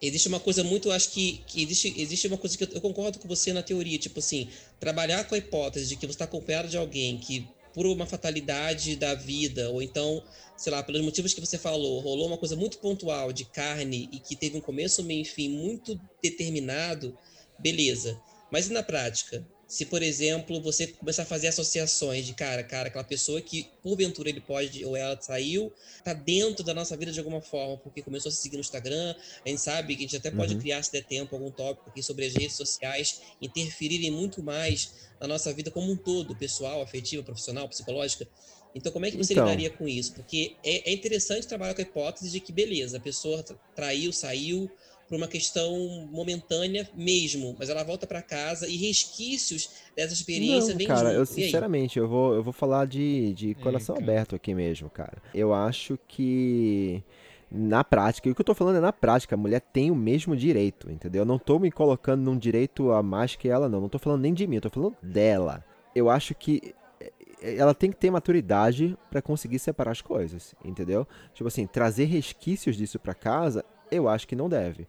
Existe uma coisa muito, acho que, que existe, existe uma coisa que eu, eu concordo com você na teoria, tipo assim, trabalhar com a hipótese de que você está acompanhado de alguém que, por uma fatalidade da vida, ou então, sei lá, pelos motivos que você falou, rolou uma coisa muito pontual de carne e que teve um começo, meio e fim muito determinado, beleza. Mas e na prática? Se, por exemplo, você começar a fazer associações de cara, cara, aquela pessoa que porventura ele pode ou ela saiu, tá dentro da nossa vida de alguma forma, porque começou a se seguir no Instagram, a gente sabe que a gente até pode Uhum. criar, se der tempo, algum tópico aqui sobre as redes sociais interferirem muito mais na nossa vida como um todo, pessoal, afetiva, profissional, psicológica. Então, como é que você Então. lidaria com isso? Porque é, é interessante trabalhar com a hipótese de que, beleza, a pessoa tra- traiu, saiu por uma questão momentânea mesmo, mas ela volta para casa e resquícios dessa experiência Não, vêm cara, eu junto. E aí? sinceramente, eu vou, eu vou falar de, de coração aberto aqui mesmo, cara. Eu acho que na prática, e o que eu tô falando é na prática, a mulher tem o mesmo direito, entendeu? Eu não tô me colocando num direito a mais que ela, não. Não tô falando nem de mim, eu tô falando dela. Eu acho que eh, ela tem que ter maturidade pra conseguir separar as coisas, entendeu? Tipo assim, trazer resquícios disso pra casa, eu acho que não deve.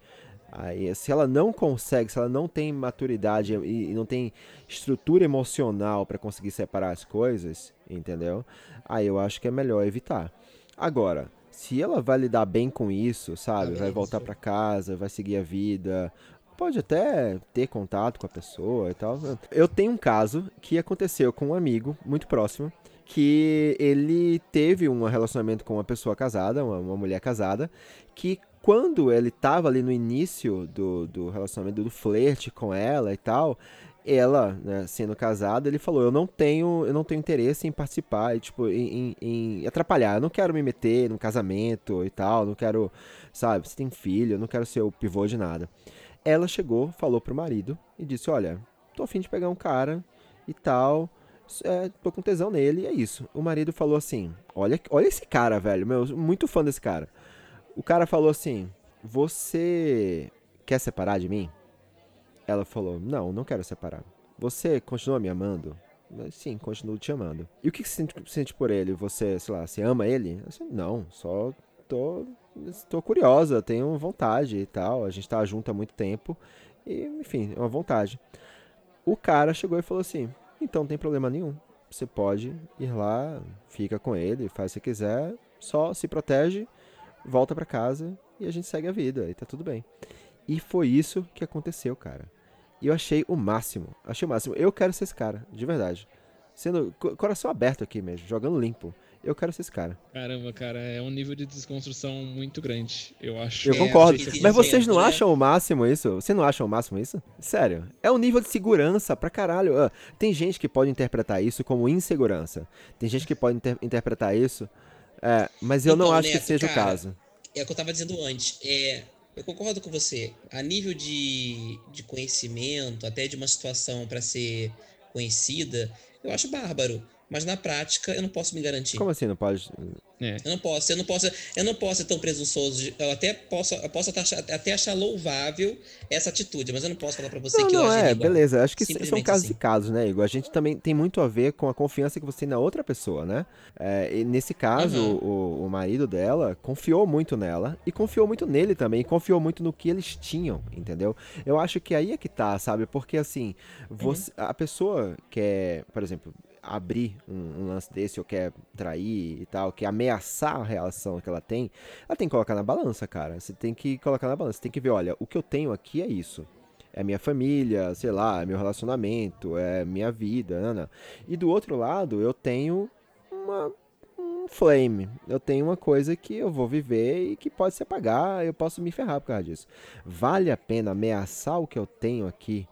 Aí, se ela não consegue, se ela não tem maturidade e, e não tem estrutura emocional pra conseguir separar as coisas, entendeu? Aí eu acho que é melhor evitar. Agora, se ela vai lidar bem com isso, sabe? Vai voltar pra casa, vai seguir a vida, pode até ter contato com a pessoa e tal. Eu tenho um caso que aconteceu com um amigo muito próximo que ele teve um relacionamento com uma pessoa casada, uma, uma mulher casada, que quando ele tava ali no início do, do relacionamento, do flerte com ela e tal, ela, né, sendo casada, ele falou, eu não tenho, eu não tenho interesse em participar, e, tipo, em, em- em atrapalhar, eu não quero me meter no casamento e tal, não quero, sabe, você tem filho, eu não quero ser o pivô de nada. Ela chegou, falou pro marido e disse, olha, tô afim de pegar um cara e tal, é, tô com tesão nele, e é isso. O marido falou assim, olha, olha esse cara, velho, meu, muito fã desse cara. O cara falou assim, você quer separar de mim? Ela falou, não, não quero separar. Você continua me amando? Sim, continuo te amando. E o que você sente, por ele? Você, sei lá, você ama ele? Não, só tô, tô curiosa, tenho vontade e tal. A gente tá junto há muito tempo. E, enfim, é uma vontade. O cara chegou e falou assim: então não tem problema nenhum. Você pode ir lá, fica com ele, faz o que quiser, só se protege, volta pra casa e a gente segue a vida e tá tudo bem. E foi isso que aconteceu, cara. E eu achei o máximo. Achei o máximo. Eu quero ser esse cara, de verdade. Sendo co- coração aberto aqui mesmo, jogando limpo. Eu quero ser esse cara. Caramba, cara, é um nível de desconstrução muito grande, eu acho. Eu É, concordo. Mas vocês não acham o máximo isso? Vocês não acham o máximo isso? Sério. É um nível de segurança pra caralho. Ah, tem gente que pode interpretar isso como insegurança. Tem gente que pode inter- interpretar isso. É, mas eu não Então, acho que Neto, seja o cara, caso. é o que eu estava dizendo antes. É, eu concordo com você. A nível de, de conhecimento, até de uma situação para ser conhecida, eu acho bárbaro. Mas na prática eu não posso me garantir. Como assim não pode? É. Eu não posso, eu não posso, eu não posso ser tão presunçoso. Eu até posso, eu posso até achar louvável essa atitude, mas eu não posso falar para você não, que não, eu é, beleza. Acho que são casos assim. e casos, né, Igor? A gente também tem muito a ver com a confiança que você tem na outra pessoa, né? É, e nesse caso, uhum. o, o marido dela confiou muito nela e confiou muito nele também, confiou muito no que eles tinham, entendeu? Eu acho que aí é que tá, sabe? Porque assim, você, uhum. a pessoa quer, por exemplo, abrir um, um, lance desse ou quer trair e tal, quer ameaçar a relação que ela tem, ela tem que colocar na balança, cara. Você tem que colocar na balança. Você tem que ver, olha, o que eu tenho aqui é isso. É minha família, sei lá, é meu relacionamento, é minha vida, não, não. E do outro lado, eu tenho uma um flame. Eu tenho uma coisa que eu vou viver e que pode se apagar, eu posso me ferrar por causa disso. Vale a pena ameaçar o que eu tenho aqui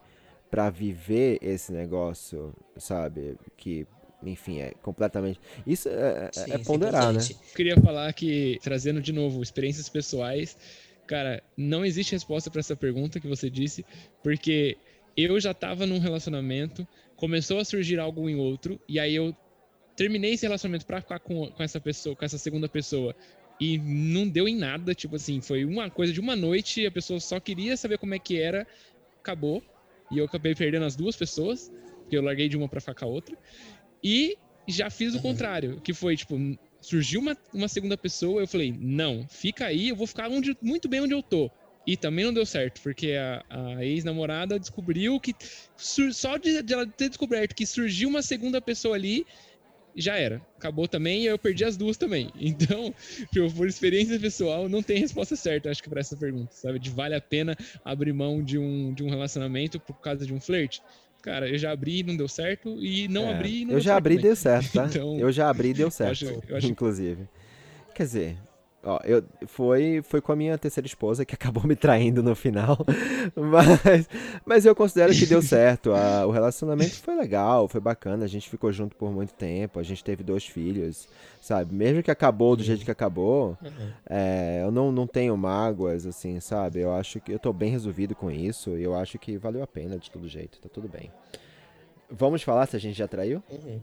para viver esse negócio, sabe? Que, enfim, é completamente. Isso é, é Sim, é ponderar, né? Queria falar que, trazendo de novo experiências pessoais, cara, não existe resposta para essa pergunta que você disse, porque eu já tava num relacionamento, começou a surgir algo em outro, e aí eu terminei esse relacionamento para ficar com, com essa pessoa, com essa segunda pessoa, e não deu em nada, tipo assim, foi uma coisa de uma noite, a pessoa só queria saber como é que era, acabou. E eu acabei perdendo as duas pessoas, porque eu larguei de uma para ficar com a outra. E já fiz o uhum. contrário, que foi, tipo, surgiu uma, uma segunda pessoa, eu falei, não, fica aí, eu vou ficar onde, muito bem onde eu tô. E também não deu certo, porque a, a ex-namorada descobriu que. Só de, de, ela ter descoberto que surgiu uma segunda pessoa ali, já era. Acabou também e eu perdi as duas também. [laughs] Então, por experiência pessoal, não tem resposta certa, acho que, para essa pergunta, sabe? De vale a pena abrir mão de um, de um relacionamento por causa de um flerte? Cara, eu já abri e não deu certo, e não é, abri e não Eu já abri e deu certo, tá? [laughs] então, eu já abri e deu certo, [laughs] eu acho, eu acho... inclusive. Quer dizer, Ó, eu, foi, foi com a minha terceira esposa que [laughs] acabou me traindo no final. [laughs] Mas, mas eu considero que deu certo. A, o relacionamento foi legal, foi bacana. A gente ficou junto por muito tempo. A gente teve dois filhos, sabe? Mesmo que acabou do jeito que acabou, uhum. é, eu não, não tenho mágoas, assim, sabe? Eu acho que eu tô bem resolvido com isso. E eu acho que valeu a pena de todo jeito. Tá tudo bem. Vamos falar se a gente já traiu? Uhum.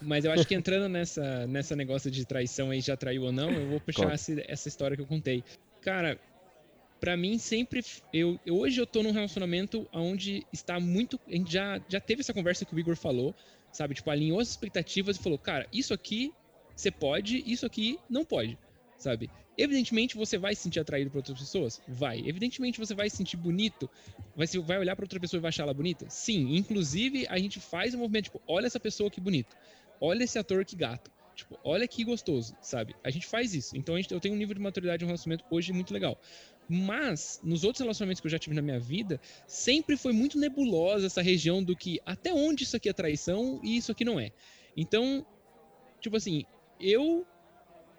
Mas eu acho que entrando nessa, nessa negócio de traição aí, já traiu ou não, eu vou puxar essa, essa história que eu contei. Cara, para mim sempre eu, hoje eu tô num relacionamento onde está muito a gente já já teve essa conversa que o Igor falou sabe? Tipo alinhou as expectativas e falou cara isso aqui você pode isso aqui não pode sabe? Evidentemente você vai se sentir atraído por outras pessoas? Vai. Evidentemente você vai se sentir bonito? Vai se vai olhar para outra pessoa e vai achar ela bonita? Sim. Inclusive a gente faz um movimento tipo olha essa pessoa que bonito olha esse ator que gato. Tipo, olha que gostoso, sabe? A gente faz isso. Então gente, eu tenho um nível de maturidade um relacionamento hoje muito legal. Mas, nos outros relacionamentos que eu já tive na minha vida, sempre foi muito nebulosa essa região do que até onde isso aqui é traição e isso aqui não é. Então, tipo assim, eu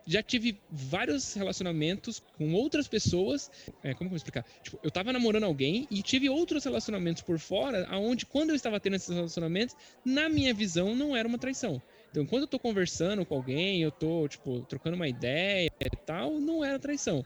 já tive vários relacionamentos com outras pessoas. É, como que eu vou explicar? Tipo, eu tava namorando alguém e tive outros relacionamentos por fora, aonde quando eu estava tendo esses relacionamentos, na minha visão, não era uma traição. Então, quando eu tô conversando com alguém, eu tô, tipo, trocando uma ideia e tal, não era traição.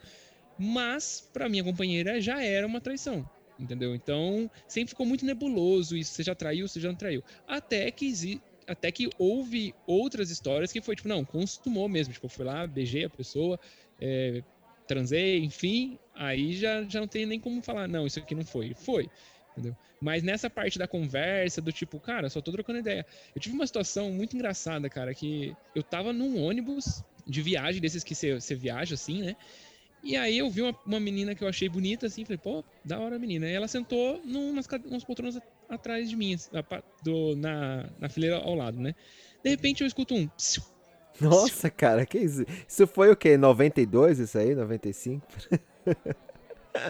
Mas, para minha companheira, já era uma traição. Entendeu? Então, sempre ficou muito nebuloso isso. Você já traiu, você já não traiu. Até que até que houve outras histórias que foi tipo, não, consumou mesmo. Tipo, eu fui lá, beijei a pessoa, é, transei, enfim. Aí já, já não tem nem como falar, não, isso aqui não foi. Foi entendeu? Mas nessa parte da conversa, do tipo, cara, só tô trocando ideia. Eu tive uma situação muito engraçada, cara, que eu tava num ônibus de viagem, desses que você viaja assim, né? E aí eu vi uma, uma, menina que eu achei bonita, assim, falei, pô, da hora a menina. E ela sentou numas, umas poltronas atrás de mim, assim, do, na, na fileira ao lado, né? De repente eu escuto um. Psiu, Nossa, cara, que isso? Isso foi o quê? 92 isso aí? 95? [laughs]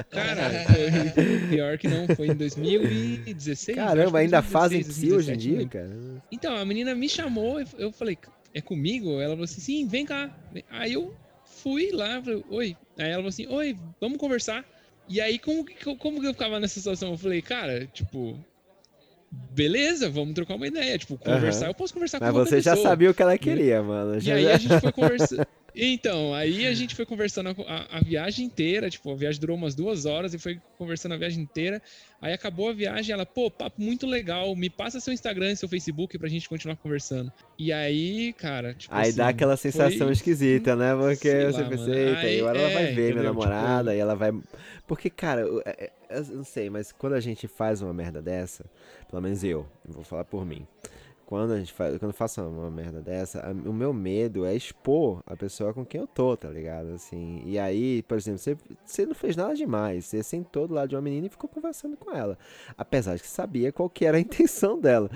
Cara, foi, pior que não, foi em 2016. Caramba, ainda 2016, fazem psi hoje em dia, cara. Então, a menina me chamou, eu falei, é comigo? Ela falou assim, sim, vem cá. Aí eu fui lá, falei, oi. Aí ela falou assim, oi, vamos conversar. E aí, como, como que eu ficava nessa situação? Eu falei, cara, tipo, beleza, vamos trocar uma ideia. Tipo, conversar, uhum. eu posso conversar Mas com você já sabia o que ela queria, mano. Já, e aí a gente foi [laughs] conversar. Então, aí a gente foi conversando a, a, viagem inteira, tipo, a viagem durou umas duas horas e foi conversando a viagem inteira. Aí acabou a viagem, ela, pô, papo muito legal, me passa seu Instagram e seu Facebook pra gente continuar conversando. E aí, cara, tipo Aí assim, dá aquela sensação foi... esquisita, né? Porque Sei você lá, pensa, eita, Aí, agora ela vai é, ver minha entendeu? namorada Tipo- e ela vai. Porque, cara, eu, é- é- eu não sei, mas quando a gente faz uma merda dessa, pelo menos eu, vou falar por mim. Quando a gente faz, quando eu faço uma merda dessa, a- o meu medo é expor a pessoa com quem eu tô, tá ligado? Assim, e aí, por exemplo, você, você não fez nada demais, você sentou do lado de uma menina e ficou conversando com ela. Apesar de que sabia qual que era a [laughs] intenção dela.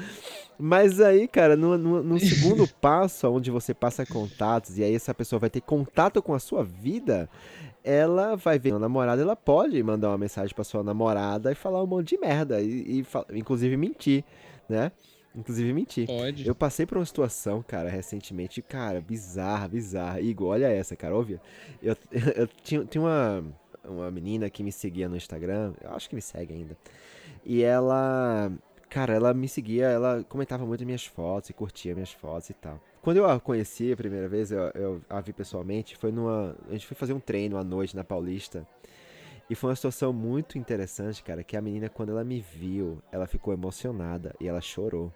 Mas aí, cara, no, no, no segundo passo, onde você passa contatos, e aí essa pessoa vai ter contato com a sua vida, ela vai ver uma namorada, ela pode mandar uma mensagem pra sua namorada e falar um monte de merda, e, e inclusive mentir, né? Inclusive mentir. Pode. Eu passei por uma situação, cara, recentemente, cara, bizarra, bizarra. Igor, olha essa, cara, ouve. Eu, [laughs] eu tinha, tinha uma, uma menina que me seguia no Instagram, eu acho que me segue ainda. E ela, cara, ela me seguia, ela comentava muito minhas fotos e curtia minhas fotos e tal. Quando eu a conheci a primeira vez, eu, eu a vi pessoalmente, foi numa. A gente foi fazer um treino à noite na Paulista. E foi uma situação muito interessante, cara, que a menina, quando ela me viu, ela ficou emocionada e ela chorou.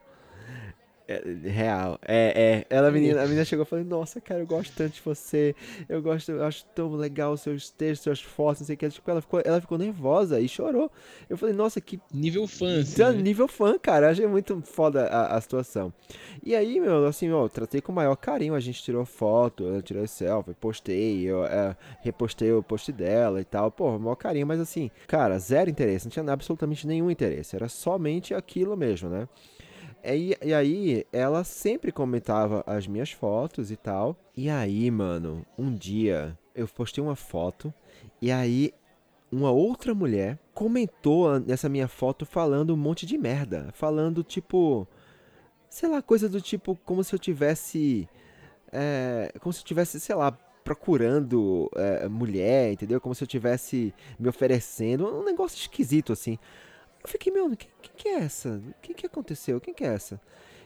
É, real. É, é. Ela, a, menina, a menina chegou e falou, nossa, cara, eu gosto tanto de você. Eu gosto, eu acho tão legal os seus textos, suas fotos, não sei o que. Tipo, ela ficou, ela ficou nervosa e chorou. Eu falei, nossa, que Nível fã, assim, Tá né? nível fã, cara. Achei muito foda a, a situação. E aí, meu, assim, ó, tratei com o maior carinho. A gente tirou foto, eu tirei selfie, postei, eu é, repostei o post dela e tal. Pô, maior carinho, mas assim, cara, zero interesse. Não tinha absolutamente nenhum interesse. Era somente aquilo mesmo, né? E, e aí, ela sempre comentava as minhas fotos e tal. E aí, mano, um dia eu postei uma foto. E aí, uma outra mulher comentou nessa minha foto falando um monte de merda. Falando, tipo. Sei lá, coisa do tipo, como se eu tivesse. é, como se eu tivesse, sei lá, procurando é, mulher, entendeu? Como se eu tivesse me oferecendo. Um negócio esquisito, assim. Eu fiquei, meu, quem, quem que é essa? O que, que aconteceu? Quem que é essa?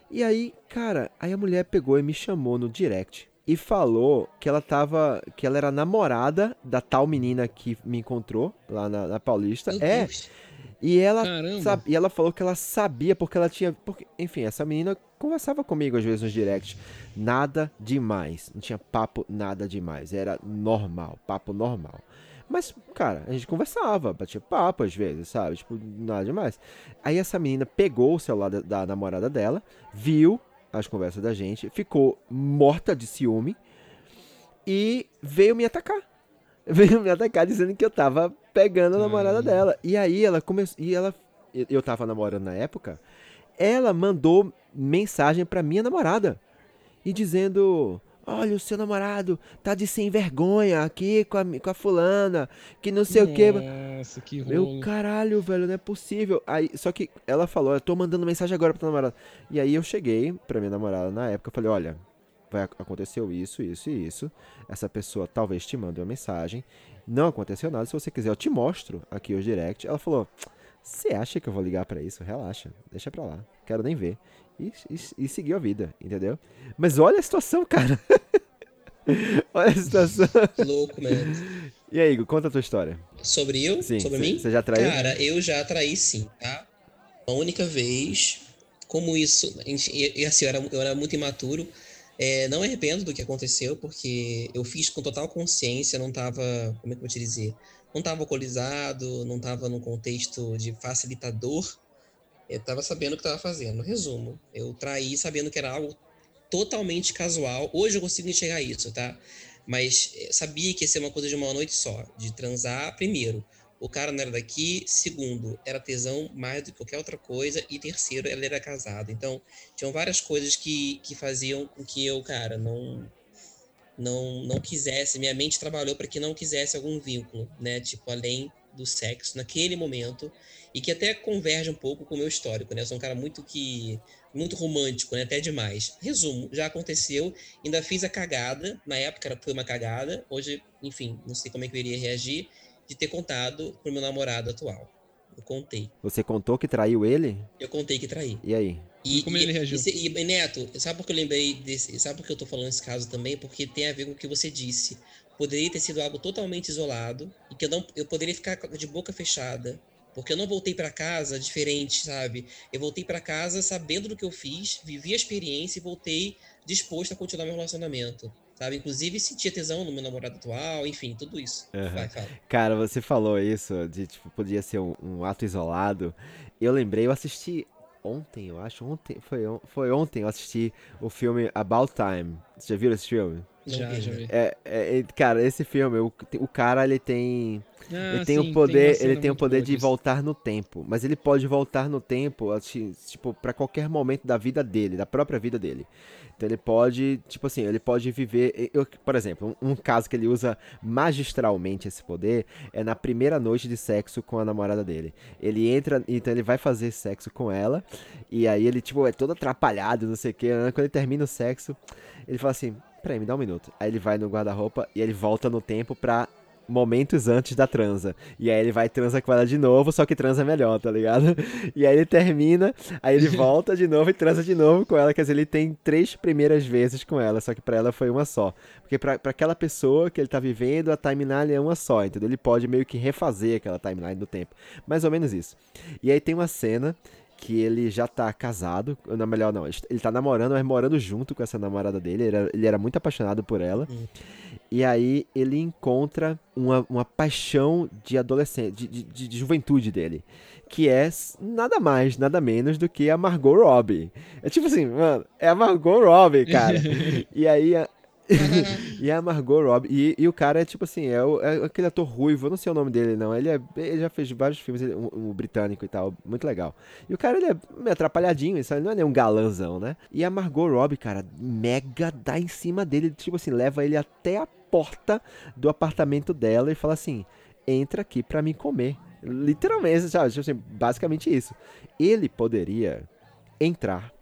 E aí, cara, aí a mulher pegou e me chamou no direct e falou que ela tava. que ela era namorada da tal menina que me encontrou lá na, na Paulista. Meu é, Deus. e ela sabe- e ela falou que ela sabia porque ela tinha. Porque, enfim, essa menina conversava comigo às vezes nos directs. Nada demais. Não tinha papo nada demais. Era normal, papo normal. Mas, cara, a gente conversava, batia papo às vezes, sabe? Tipo, nada demais. Aí essa menina pegou o celular da, da namorada dela, viu as conversas da gente, ficou morta de ciúme e veio me atacar. [laughs] Veio me atacar dizendo que eu tava pegando a namorada Caramba. dela. E aí ela começou. E ela. Eu tava namorando na época. Ela mandou mensagem pra minha namorada. E dizendo. Olha, o seu namorado tá de sem vergonha aqui com a, com a fulana. Que não sei o que. Nossa, que Meu rolo. caralho, velho, não é possível. Aí, só que ela falou, eu tô mandando mensagem agora pra namorada. E aí eu cheguei pra minha namorada na época, eu falei, olha, vai, aconteceu isso, isso e isso. Essa pessoa talvez te mande uma mensagem. Não aconteceu nada, se você quiser eu te mostro aqui o direct. Ela falou, você acha que eu vou ligar pra isso? Relaxa, deixa pra lá, quero nem ver. E, e, e seguiu a vida, entendeu? Mas olha a situação, cara. [laughs] olha a situação. Louco mesmo. E aí, Igor, conta a tua história. Sobre eu? Sim, Sobre mim? Você já traiu? Cara, eu já traí sim, tá? Uma única vez. Como isso. a E, e assim, eu era, eu era muito imaturo. É, não me arrependo do que aconteceu, porque eu fiz com total consciência, não tava. Como é que eu vou te dizer? Não tava alcoolizado, não tava num contexto de facilitador. Eu tava sabendo o que tava fazendo. Resumo, eu traí sabendo que era algo totalmente casual. Hoje eu consigo enxergar isso, tá? Mas eh, sabia que ia ser uma coisa de uma noite só, de transar primeiro. O cara não era daqui, segundo, era tesão mais do que qualquer outra coisa, e terceiro, ela era casada. Então, tinham várias coisas que, que faziam com que eu, cara, não não não quisesse, minha mente trabalhou para que não quisesse algum vínculo, né? Tipo, além do sexo naquele momento, e que até converge um pouco com o meu histórico, né? Eu sou um cara muito que muito romântico, né? Até demais. Resumo, já aconteceu, ainda fiz a cagada, na época era- foi uma cagada, hoje, enfim, não sei como é que eu iria reagir, de ter contado pro meu namorado atual. Eu contei. Você contou que traiu ele? Eu contei que traí. E aí? E, como ele reagiu? E, e, Neto, sabe por que eu lembrei desse. Sabe por que eu tô falando esse caso também? Porque tem a ver com o que você disse. Poderia ter sido algo totalmente isolado e que eu não eu poderia ficar de boca fechada. Porque eu não voltei para casa diferente, sabe? Eu voltei para casa sabendo do que eu fiz, vivi a experiência e voltei disposto a continuar meu relacionamento. Sabe? Inclusive sentia tesão no meu namorado atual, enfim, tudo isso. Uhum. Vai, fala. Cara, você falou isso, de tipo, podia ser um, um ato isolado. Eu lembrei, eu assisti ontem, eu acho, ontem, foi, foi ontem eu assisti o filme About Time. Você já viu esse filme? Já, já vi. É, é, cara, esse filme, o, o cara, ele tem... Ah, ele tem sim, o poder, tem ele tem o poder de voltar no tempo, mas ele pode voltar no tempo, tipo, para qualquer momento da vida dele, da própria vida dele. Então ele pode, tipo assim, ele pode viver. Eu, por exemplo, um, um, caso que ele usa magistralmente esse poder é na primeira noite de sexo com a namorada dele. Ele entra, então ele vai fazer sexo com ela, e aí ele, tipo, é todo atrapalhado, não sei o que. Quando ele termina o sexo, ele fala assim: peraí, me dá um minuto. Aí ele vai no guarda-roupa e ele volta no tempo pra momentos antes da transa. E aí ele vai transa com ela de novo, só que transa melhor, tá ligado? [laughs] E aí ele termina, aí ele [laughs] volta de novo e transa de novo com ela. Quer dizer, ele tem três primeiras vezes com ela, só que pra ela foi uma só. Porque pra, pra aquela pessoa que ele tá vivendo, a timeline é uma só, entendeu? Ele pode meio que refazer aquela timeline do tempo. Mais ou menos isso. E aí tem uma cena que ele já tá casado, não, melhor não, ele tá namorando, mas morando junto com essa namorada dele, ele era, ele era muito apaixonado por ela. Hum. E aí ele encontra uma, uma paixão de adolescente, de, de, de, juventude dele. Que é nada mais, nada menos do que a Margot Robbie. É tipo assim, mano, é a Margot Robbie, cara. [laughs] e aí e a Margot Robbie. E, e, o cara é tipo assim, é, o, é, aquele ator ruivo, eu não sei o nome dele, não. Ele, é, ele já fez vários filmes, ele, um, um, britânico e tal, muito legal. E o cara, ele é meio atrapalhadinho, isso ele não é nem um galãzão, né? E a Margot Robbie, cara, mega dá em cima dele, tipo assim, leva ele até a porta do apartamento dela e fala assim: entra aqui pra me comer. Literalmente, sabe? Tipo assim, basicamente isso. Ele poderia entrar,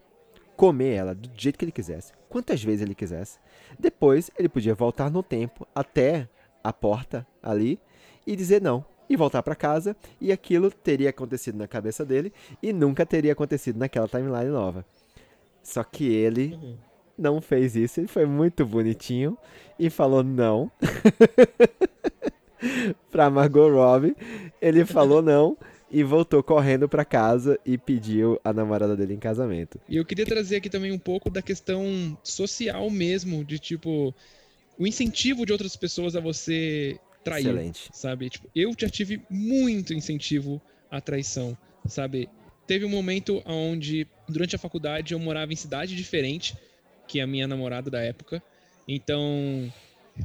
comer ela do jeito que ele quisesse, quantas vezes ele quisesse. Depois ele podia voltar no tempo até a porta ali e dizer não e voltar para casa e aquilo teria acontecido na cabeça dele e nunca teria acontecido naquela timeline nova. Só que ele uhum. não fez isso, ele foi muito bonitinho e falou não. [laughs] pra Margot Robbie, ele falou não e voltou correndo para casa e pediu a namorada dele em casamento. E eu queria trazer aqui também um pouco da questão social mesmo, de tipo o incentivo de outras pessoas a você trair, Excelente. sabe? Tipo, eu já tive muito incentivo à traição, sabe? Teve um momento onde durante a faculdade eu morava em cidade diferente que a minha namorada da época. Então,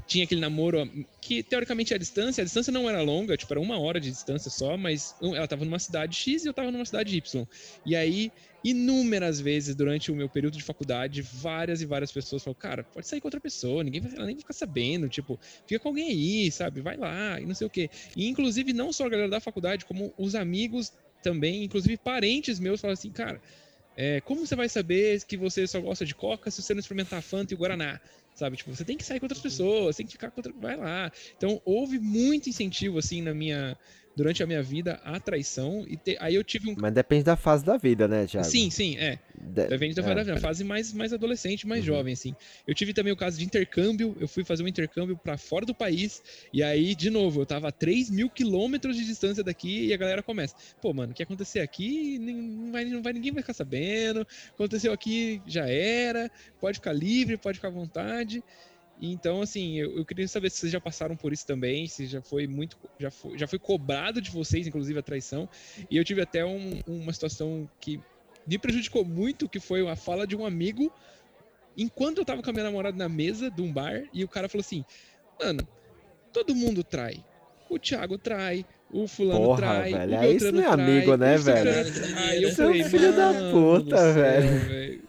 tinha aquele namoro que teoricamente a distância, a distância não era longa, tipo, era uma hora de distância só, mas ela tava numa cidade X e eu tava numa cidade Y. E aí, inúmeras vezes durante o meu período de faculdade, várias e várias pessoas falaram, cara, pode sair com outra pessoa, ninguém vai, ela nem vai ficar sabendo, tipo, fica com alguém aí, sabe, vai lá, e não sei o quê. E inclusive, não só a galera da faculdade, como os amigos também, inclusive parentes meus, falaram assim, cara, é, como você vai saber que você só gosta de coca se você não experimentar Fanta e Guaraná? Sabe? Tipo, você tem que sair com outras pessoas, tem que ficar com outra... vai lá. Então, houve muito incentivo, assim, na minha durante a minha vida a traição. E te... aí eu tive um. Mas depende da fase da vida, né, Thiago? Sim, sim, é. De... Depende da fase é. da vida. fase mais, mais adolescente, mais uhum. jovem, assim. Eu tive também o caso de intercâmbio. Eu fui fazer um intercâmbio para fora do país. E aí, de novo, eu tava a 3 mil quilômetros de distância daqui e a galera começa. Pô, mano, o que acontecer aqui, não vai, não vai, ninguém vai ficar sabendo. Aconteceu aqui, já era. Pode ficar livre, pode ficar à vontade. Então, assim, eu, eu, queria saber se vocês já passaram por isso também, se já foi muito, já foi, já foi cobrado de vocês, inclusive, a traição. E eu tive até um, uma situação que me prejudicou muito, que foi a fala de um amigo, enquanto eu tava com a minha namorada na mesa de um bar, e o cara falou assim, mano, todo mundo trai. O Thiago trai, o fulano Porra, trai, velho, o é isso não é amigo, né, velho? Trai, eu Isso é um filho da puta, velho.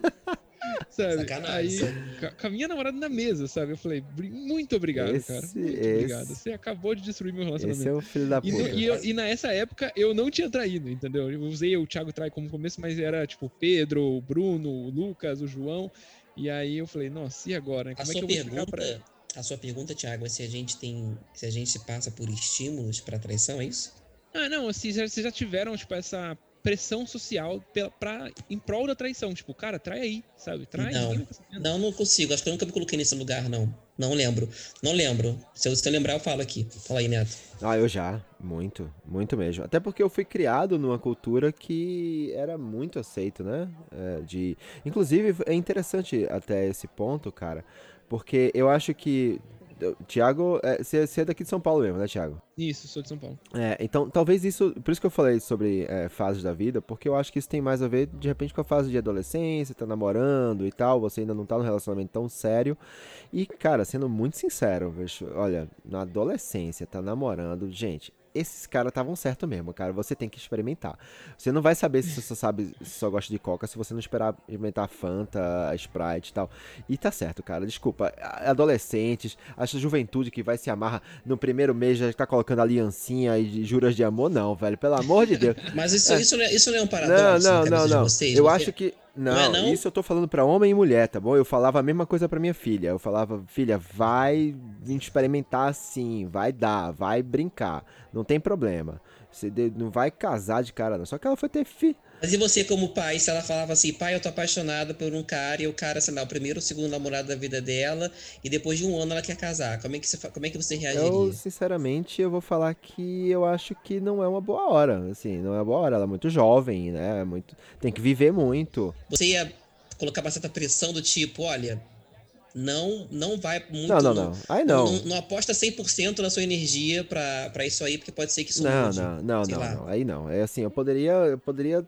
Sabe? Sacanagem. Aí, com a minha namorada na mesa, sabe? Eu falei, muito obrigado, esse, cara. Muito esse... obrigado. Você acabou de destruir meu relacionamento. Esse é o filho da puta. E, e, e, nessa época eu não tinha traído, entendeu? Eu usei o Thiago Trai como começo, mas era tipo Pedro, o Bruno, o Lucas, o João. E aí eu falei, nossa, e agora? Como a é que eu vou pergunta, pra... A sua pergunta, Thiago, é se a gente tem. Se a gente se passa por estímulos para traição, é isso? Ah, não, assim, vocês já tiveram, tipo, essa pressão social pela, pra, em prol da traição. Tipo, cara, trai aí, sabe? Trai não, não, não consigo. Acho que eu nunca me coloquei nesse lugar, não. Não lembro. Não lembro. Se eu, se eu lembrar, eu falo aqui. Fala aí, Neto. Ah, eu já. Muito. Muito mesmo. Até porque eu fui criado numa cultura que era muito aceito, né? É, de... Inclusive, é interessante até esse ponto, cara. Porque eu acho que Tiago, é, você é daqui de São Paulo mesmo, né, Tiago? Isso, sou de São Paulo. É, então talvez isso. Por isso que eu falei sobre é, fases da vida, porque eu acho que isso tem mais a ver, de repente, com a fase de adolescência, tá namorando e tal, você ainda não tá num relacionamento tão sério. E, cara, sendo muito sincero, vejo, olha, na adolescência, tá namorando, gente, esses caras estavam certo mesmo, cara. Você tem que experimentar. Você não vai saber se você só sabe, se só gosta de coca, se você não esperar experimentar Fanta, Sprite e tal. E tá certo, cara. Desculpa. Adolescentes, essa juventude que vai se amarra no primeiro mês já tá colocando aliancinha e juras de amor, não, velho. Pelo amor de Deus. [laughs] Mas isso, é. isso, não, é, isso não é um paradoxo. Não, não, não, não. Vocês, eu acho que não, não, é não, isso eu tô falando para homem e mulher, tá bom? Eu falava a mesma coisa para minha filha. Eu falava, filha, vai experimentar sim, vai dar, vai brincar, não tem problema. Você não vai casar de cara, não. Só que ela foi ter filho. Mas e você, como pai, se ela falava assim, pai, eu tô apaixonada por um cara, e o cara, sei lá, o primeiro ou segundo namorado da vida dela, e depois de um ano ela quer casar. Como é que você, como é que você reagiria? Eu, sinceramente, eu vou falar que eu acho que não é uma boa hora. Assim, não é uma boa hora. Ela é muito jovem, né? É muito, tem que viver muito. Você ia colocar uma certa pressão do tipo, olha, não não vai muito. Não, não, não. Aí não. Não, não aposta 100% na sua energia para isso aí, porque pode ser que isso não, mude. Não, não, não, não, Aí não. É assim, eu poderia, eu poderia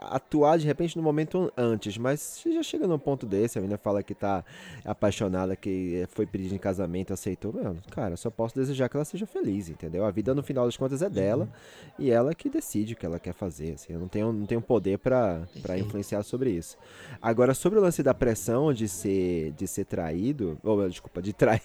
atuar de repente no momento antes, mas se já chega num ponto desse, a menina fala que tá apaixonada, que foi pedir em casamento, aceitou, meu, cara, só posso desejar que ela seja feliz, entendeu? A vida no final das contas é dela uhum. e ela que decide o que ela quer fazer, assim, eu não tenho, não tenho poder para influenciar sobre isso. Agora, sobre o lance da pressão de ser, de ser traído, ou desculpa, de trair,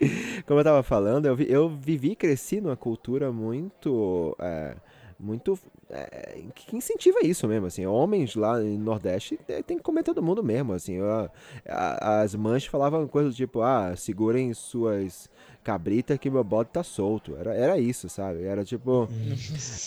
[laughs] como eu tava falando, eu, vi, eu vivi e cresci numa cultura muito. É, muito é, que incentiva isso mesmo, assim, homens lá no Nordeste é, tem que comer todo mundo mesmo, assim, a, a, as mães falavam coisas tipo, ah, segurem suas cabritas que meu bode tá solto, era, era isso, sabe, era tipo,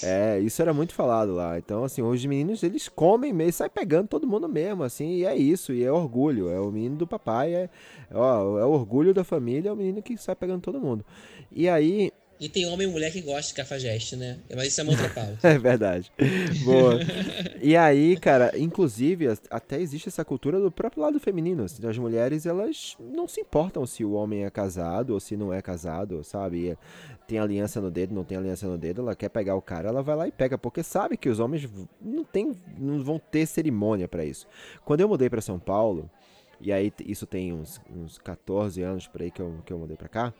é, isso era muito falado lá, então, assim, os meninos, eles comem mesmo, sai pegando todo mundo mesmo, assim, e é isso, e é orgulho, é o menino do papai, é, ó, é o orgulho da família, é o menino que sai pegando todo mundo, e aí, e tem homem e mulher que gosta de cafajeste, né? Mas isso é uma outra [laughs] pauta. é verdade. Boa. [laughs] e aí, cara, inclusive, até existe essa cultura do próprio lado feminino. Assim, as mulheres, elas não se importam se o homem é casado ou se não é casado, sabe? Tem aliança no dedo, não tem aliança no dedo, ela quer pegar o cara, ela vai lá e pega, porque sabe que os homens não, tem, não vão ter cerimônia para isso. Quando eu mudei para São Paulo, e aí isso tem uns, uns 14 anos por aí que eu, que eu mudei para cá,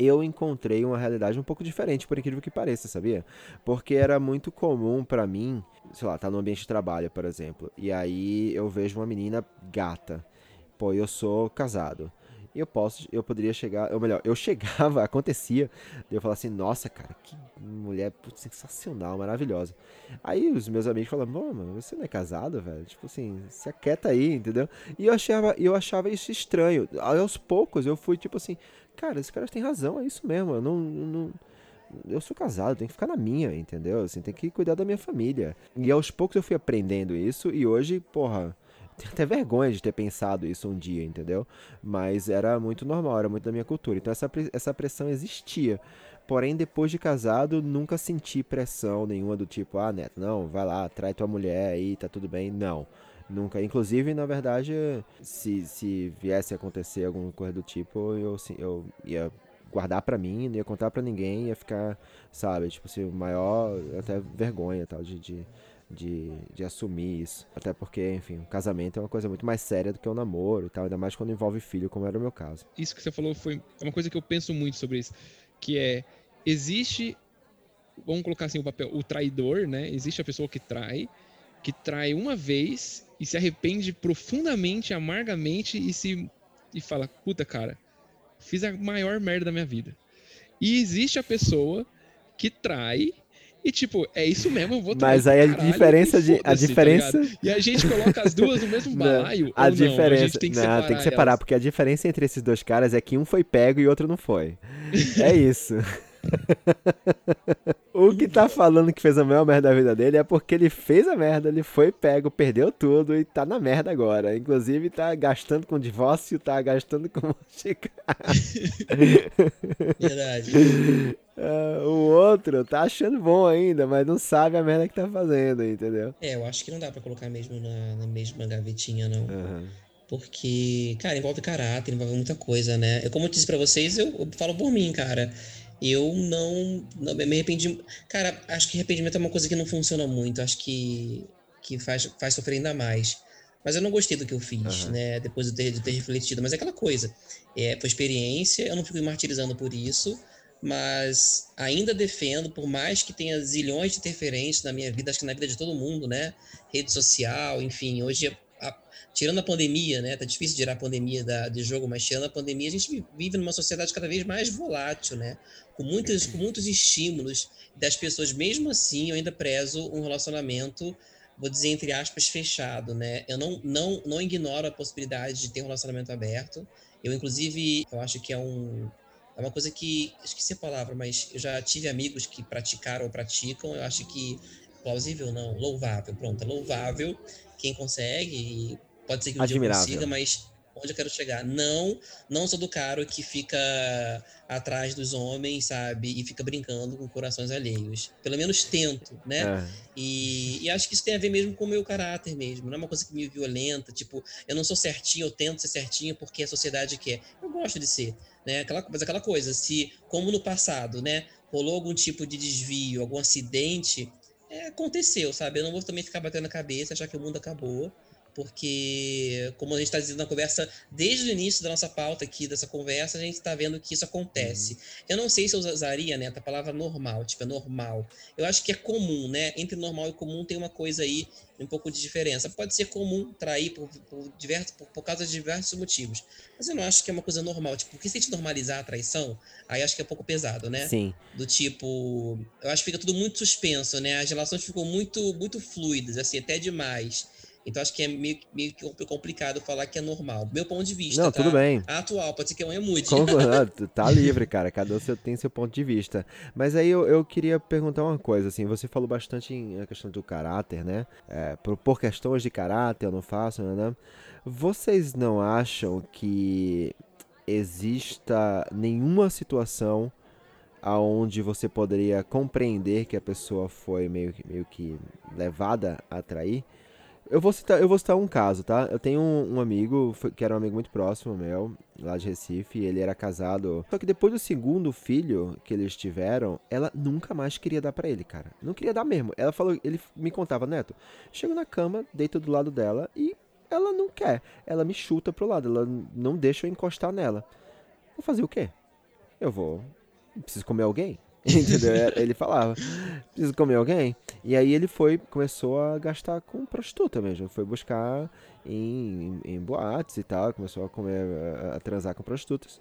eu encontrei uma realidade um pouco diferente, por incrível que pareça, sabia? Porque era muito comum para mim, sei lá, tá no ambiente de trabalho, por exemplo, e aí eu vejo uma menina gata. Pô, eu sou casado. Eu posso, eu poderia chegar, ou melhor, eu [laughs] chegava, acontecia, e eu falava assim, nossa, cara, que mulher putz, sensacional, maravilhosa. Aí os meus amigos falavam, mano, você não é casado, velho? Tipo assim, se aquieta aí, entendeu? E eu achava, eu achava isso estranho. Aí, aos poucos eu fui tipo assim, cara, esses caras têm razão, é isso mesmo. Eu não, não eu sou casado, tenho que ficar na minha, entendeu? Assim, tem que cuidar da minha família. E aos poucos eu fui aprendendo isso e hoje, porra, tenho até vergonha de ter pensado isso um dia, entendeu? Mas era muito normal, era muito da minha cultura. Então essa, essa pressão existia. Porém, depois de casado, nunca senti pressão nenhuma do tipo, ah, Neto, não, vai lá, trai tua mulher aí, tá tudo bem. Não. Nunca. Inclusive, na verdade, se, se viesse a acontecer alguma coisa do tipo, eu, eu ia guardar para mim, não ia contar para ninguém, ia ficar, sabe, tipo assim, maior até vergonha tal de, de, de, de, assumir isso. Até porque, enfim, o casamento é uma coisa muito mais séria do que o namoro e tal, ainda mais quando envolve filho, como era o meu caso. Isso que você falou foi é uma coisa que eu penso muito sobre isso, que é existe vamos colocar assim o papel, o traidor, né? Existe a pessoa que trai, que trai uma vez e se arrepende profundamente, amargamente e se e fala: "Puta, cara, fiz a maior merda da minha vida". E existe a pessoa que trai e tipo, é isso mesmo, eu vou. Mas aí a caralho, diferença de a tá diferença tá e a gente coloca as duas no mesmo [laughs] balaio não, a diferença não, a gente tem que não, separar, tem que separar porque a diferença entre esses dois caras é que um foi pego e outro não foi. [laughs] é isso. [laughs] o que tá falando que fez a maior merda da vida dele é porque ele fez a merda, ele foi pego, perdeu tudo e tá na merda agora. Inclusive tá gastando com divórcio, tá gastando com Verdade. Uh, o outro tá achando bom ainda, mas não sabe a merda que tá fazendo, entendeu? É, eu acho que não dá pra colocar mesmo na, na mesma gavetinha, não. Uhum. Porque, cara, envolve caráter, envolve muita coisa, né? Eu, como eu disse pra vocês, eu, eu falo por mim, cara. Eu não, não me arrependi. Cara, acho que arrependimento é uma coisa que não funciona muito. Acho que, que faz, faz sofrer ainda mais. Mas eu não gostei do que eu fiz, uhum. né? Depois de ter, de ter refletido. Mas é aquela coisa. É, foi experiência, eu não fico me martirizando por isso mas ainda defendo, por mais que tenha zilhões de interferências na minha vida, acho que na vida de todo mundo, né? Rede social, enfim, hoje, a, tirando a pandemia, né? Tá difícil tirar a pandemia da, de jogo, mas tirando a pandemia, a gente vive numa sociedade cada vez mais volátil, né? Com, muitos, com muitos estímulos das pessoas, mesmo assim, eu ainda prezo um relacionamento vou dizer entre aspas fechado, né? Eu não não não ignoro a possibilidade de ter um relacionamento aberto. Eu inclusive, eu acho que é um é uma coisa que, esqueci a palavra, mas eu já tive amigos que praticaram ou praticam, eu acho que plausível não, louvável, pronto, é louvável quem consegue, pode ser que um Admirável. dia consiga, mas onde eu quero chegar. Não, não sou do cara que fica atrás dos homens, sabe? E fica brincando com corações alheios. Pelo menos tento, né? É. E, e, acho que isso tem a ver mesmo com o meu caráter mesmo. Não é uma coisa que me violenta, tipo, eu não sou certinho, eu tento ser certinho porque a sociedade quer. Eu gosto de ser, né? Aquela, mas aquela coisa, se, como no passado, né? Rolou algum tipo de desvio, algum acidente, é, aconteceu, sabe? Eu não vou também ficar batendo a cabeça, achar que o mundo acabou porque, como a gente está dizendo na conversa, desde o início da nossa pauta aqui, dessa conversa, a gente está vendo que isso acontece. Uhum. Eu não sei se eu usaria, né, a palavra normal, tipo, é normal. Eu acho que é comum, né? Entre normal e comum tem uma coisa aí, um pouco de diferença. Pode ser comum trair por, por, diversos, por, por causa de diversos motivos, mas eu não acho que é uma coisa normal. Tipo, porque se a gente normalizar a traição, aí acho que é um pouco pesado, né? Sim. Do tipo, eu acho que fica tudo muito suspenso, né? As relações ficam muito, muito fluidas, assim, até demais. Então acho que é meio, meio complicado falar que é normal. meu ponto de vista. Não, tá? tudo bem. Atual, pode ser que amanhã mude. Como, tá livre, cara. Cada um tem seu ponto de vista. Mas aí eu, eu queria perguntar uma coisa, assim. Você falou bastante em a questão do caráter, né? É, por, por questões de caráter, eu não faço, né? Vocês não acham que exista nenhuma situação aonde você poderia compreender que a pessoa foi meio, meio que levada a trair? Eu vou citar, eu vou citar um caso, tá? Eu tenho um, um amigo que era um amigo muito próximo meu, lá de Recife, ele era casado. Só que depois do segundo filho que eles tiveram, ela nunca mais queria dar para ele, cara. Não queria dar mesmo. Ela falou, ele me contava, Neto, chego na cama, deito do lado dela e ela não quer. Ela me chuta pro lado, ela não deixa eu encostar nela. Vou fazer o quê? Eu vou. Preciso comer alguém? [laughs] Entendeu? É, ele falava, preciso comer alguém. E aí ele foi, começou a gastar com prostituta mesmo. Foi buscar em, em, em boates e tal, começou a comer, a, a, transar com prostitutas.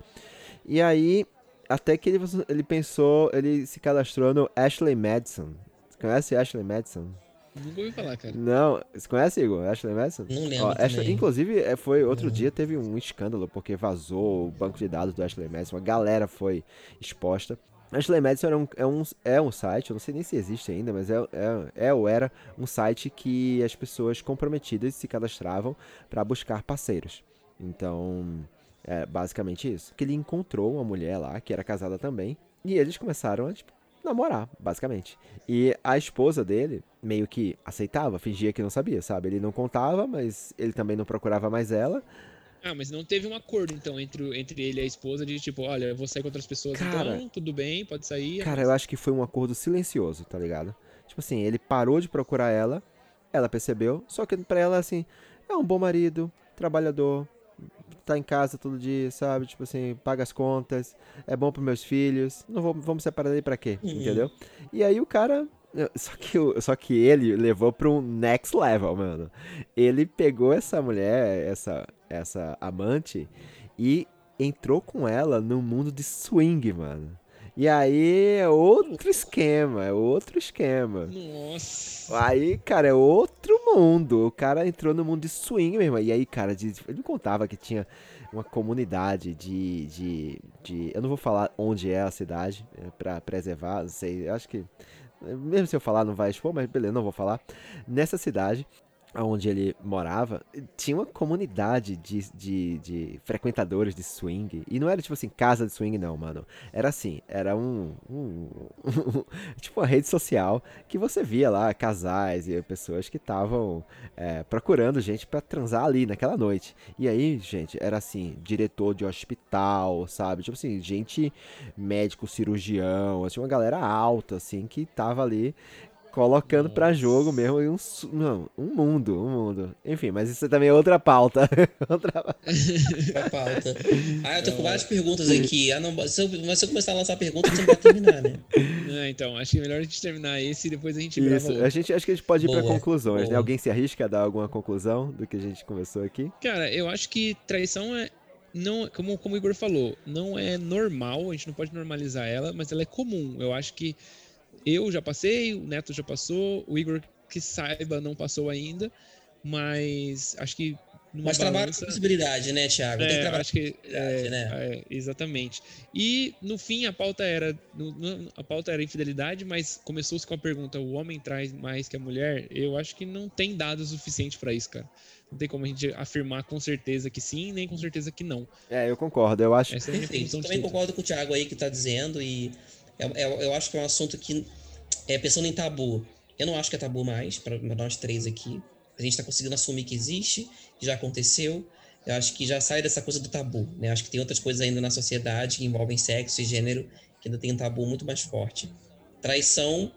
E aí, até que ele, ele pensou, ele se cadastrou no Ashley Madison. Você conhece Ashley Madison? Nunca ouvi falar, cara. Não, você conhece, Igor? Ashley Madison? Não lembro. Ó, Ashley, inclusive, é, foi outro Não. dia teve um escândalo porque vazou o banco de dados do Ashley Madison. A galera foi exposta. Ashley Madison é um, é, um, é um site, eu não sei nem se existe ainda, mas é, é, é ou era um site que as pessoas comprometidas se cadastravam para buscar parceiros. Então, é basicamente isso. Que ele encontrou uma mulher lá, que era casada também, e eles começaram a, tipo, namorar, basicamente. E a esposa dele meio que aceitava, fingia que não sabia, sabe? Ele não contava, mas ele também não procurava mais ela. Ah, mas não teve um acordo, então, entre, entre ele e a esposa de tipo, olha, eu vou sair com outras pessoas, cara, então, tudo bem, pode sair. Cara, mas... eu acho que foi um acordo silencioso, tá ligado? Tipo assim, ele parou de procurar ela, ela percebeu, só que pra ela, assim, é um bom marido, trabalhador, tá em casa todo dia, sabe? Tipo assim, paga as contas, é bom pros meus filhos, não vou, vamos separar ele pra quê? Uhum. Entendeu? E aí o cara só que, só que ele levou para um next level, mano. Ele pegou essa mulher, essa, essa amante, e entrou com ela no mundo de swing, mano. E aí é outro esquema, é outro esquema. Nossa. Aí, cara, é outro mundo. O cara entrou no mundo de swing mesmo. E aí, cara, ele me contava que tinha uma comunidade de, de, de. Eu não vou falar onde é a cidade, é, para preservar, não sei. Eu acho que. Mesmo se eu falar, não vai expor, mas beleza, não vou falar. Nessa cidade onde ele morava, tinha uma comunidade de, de, de, frequentadores de swing. E não era tipo assim, casa de swing, não, mano. Era assim, era um, um, um [laughs] tipo uma rede social que você via lá casais e pessoas que estavam é, procurando gente para transar ali naquela noite. E aí, gente, era assim, diretor de hospital, sabe? Tipo assim, gente médico, cirurgião, assim, uma galera alta, assim, que tava ali colocando Nossa. pra jogo mesmo um, não, um mundo, um mundo. Enfim, mas isso também é outra pauta. [laughs] outra... pauta. Ah, eu tô com várias perguntas aqui. Ah, não, se, eu, mas se eu começar a lançar perguntas, você não vai terminar, né? [laughs] É, então, acho que é melhor a gente terminar esse e depois a gente Isso, a gente, acho que a gente pode ir Boa. pra conclusões, né? Boa. né? Alguém se arrisca a dar alguma conclusão do que a gente conversou aqui? Cara, eu acho que traição é, não, como, como o Igor falou, não é normal, a gente não pode normalizar ela, mas ela é comum. Eu acho que eu já passei, o Neto já passou, o Igor, que saiba, não passou ainda, mas acho que. Mas trabalha com possibilidade, né, Thiago? É, Tem que trabalhar acho que, é, né? É, exatamente. E no fim a pauta era no, no, a pauta era infidelidade, mas começou-se com a pergunta: o homem traz mais que a mulher? Eu acho que não tem dados suficientes para isso, cara. Não tem como a gente afirmar com certeza que sim, nem com certeza que não. É, eu concordo. Eu acho. Essa é Perfeito. Também concordo com o Thiago aí que está dizendo e é, é, eu acho que é um assunto que, é, pensando em tabu, eu não acho que é tabu mais, para nós três aqui. A gente está conseguindo assumir que existe, que já aconteceu. Eu acho que já sai dessa coisa do tabu, né? Acho que tem outras coisas ainda na sociedade que envolvem sexo e gênero que ainda tem um tabu muito mais forte. Traição,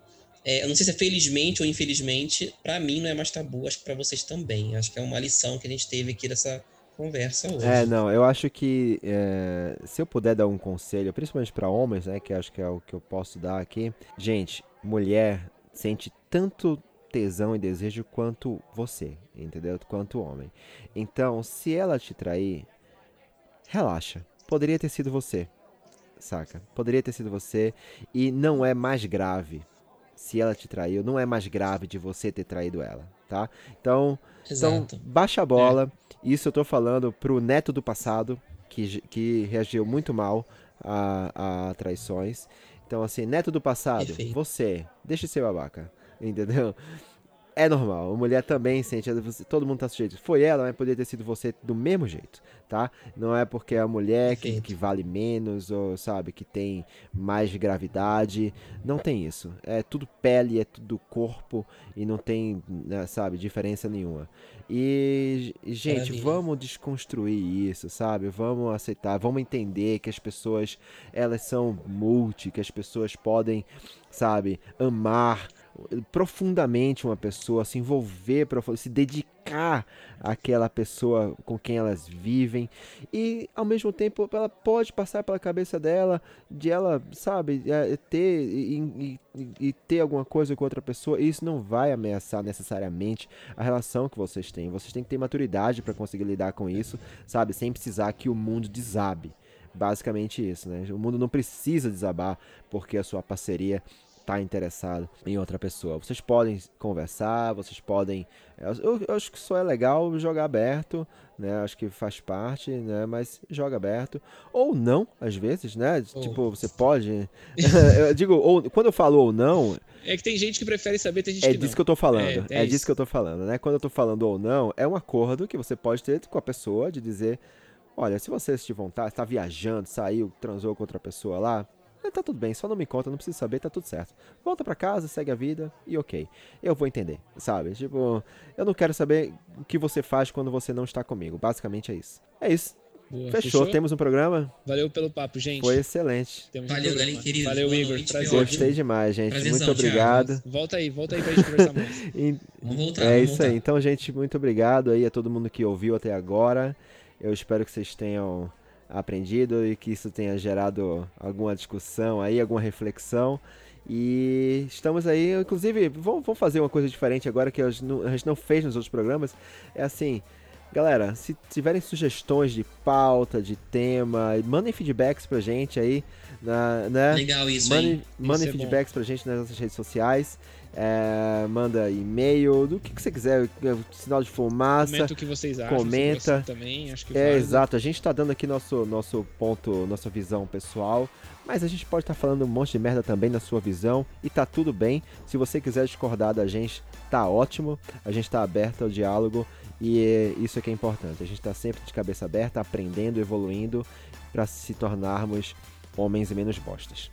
é, eu não sei se é felizmente ou infelizmente, para mim não é mais tabu, acho que para vocês também. Acho que é uma lição que a gente teve aqui dessa, conversa hoje. É, não, eu acho que é, se eu puder dar um conselho, principalmente para homens, né, que acho que é o que eu posso dar aqui. Gente, mulher sente tanto tesão e desejo quanto você, entendeu? Quanto homem. Então, se ela te trair, relaxa. Poderia ter sido você, saca? Poderia ter sido você e não é mais grave. Se ela te traiu, não é mais grave de você ter traído ela, tá? Então, então baixa a bola. É. Isso eu tô falando pro neto do passado, que, que reagiu muito mal a, a traições. Então, assim, neto do passado, Perfeito. você, deixa de ser babaca, [laughs] entendeu? É normal, a mulher também sente, todo mundo tá sujeito. Foi ela, mas poderia ter sido você do mesmo jeito, tá? Não é porque é a mulher que, que, vale menos, ou sabe, que tem mais gravidade. Não tem isso. É tudo pele, é tudo corpo e não tem, né, sabe, diferença nenhuma. E, gente, Maravilha. vamos desconstruir isso, sabe? Vamos aceitar, vamos entender que as pessoas, elas são multi, que as pessoas podem, sabe, amar profundamente uma pessoa, se envolver, se dedicar àquela pessoa com quem elas vivem e ao mesmo tempo ela pode passar pela cabeça dela de ela, sabe, é, ter e, e, e ter alguma coisa com outra pessoa. E isso não vai ameaçar necessariamente a relação que vocês têm. Vocês têm que ter maturidade para conseguir lidar com isso, sabe, sem precisar que o mundo desabe. Basicamente isso, né? O mundo não precisa desabar porque a sua parceria está interessado em outra pessoa. Vocês podem conversar, vocês podem. Eu, eu, acho que só é legal jogar aberto, né? Acho que faz parte, né? Mas joga aberto. Ou não, às vezes, né? Oh. Tipo, você [laughs] pode. [laughs] eu digo, ou, quando eu falo ou não. É que tem gente que prefere saber, tem gente é que disso não. que eu tô falando. É, é, é disso que eu tô falando, né? Quando eu tô falando ou não, é um acordo que você pode ter com a pessoa de dizer. Olha, se você sentir vontade, está viajando, saiu, transou com outra pessoa lá, é, tá tudo bem, só não me conta, não preciso saber, tá tudo certo. Volta para casa, segue a vida e ok. Eu vou entender, sabe? Tipo, eu não quero saber o que você faz quando você não está comigo. Basicamente é isso. É isso. Boa, fechou. fechou. Temos um programa? Valeu pelo papo, gente. Foi excelente. Temos Valeu, um galera querido. Valeu, Igor. Gostei demais, gente. Prazerzão, muito obrigado. Thiago. Volta aí, volta aí pra gente conversar mais. [laughs] vamos voltar. É vamos isso voltar. aí. Então, gente, muito obrigado aí a todo mundo que ouviu até agora. Eu espero que vocês tenham aprendido e que isso tenha gerado alguma discussão aí, alguma reflexão. E estamos aí, inclusive, vamos, fazer uma coisa diferente agora que a gente não fez nos outros programas. É assim, galera, se tiverem sugestões de pauta, de tema, mandem feedbacks pra gente aí. Na, né? Legal isso, Mandem, mandem isso é feedbacks é pra gente nas nossas redes sociais. é, manda e-mail, do que, que você quiser, sinal de fumaça. Comenta o que vocês acham. Comenta. também, acho que É, vale. exato. A gente tá dando aqui nosso, nosso ponto, nossa visão pessoal. Mas a gente pode estar falando um monte de merda também na sua visão. E tá tudo bem. Se você quiser discordar da gente, tá ótimo. A gente tá aberto ao diálogo. E é isso é que é importante. A gente tá sempre de cabeça aberta, aprendendo, evoluindo, para se tornarmos homens e menos bostas.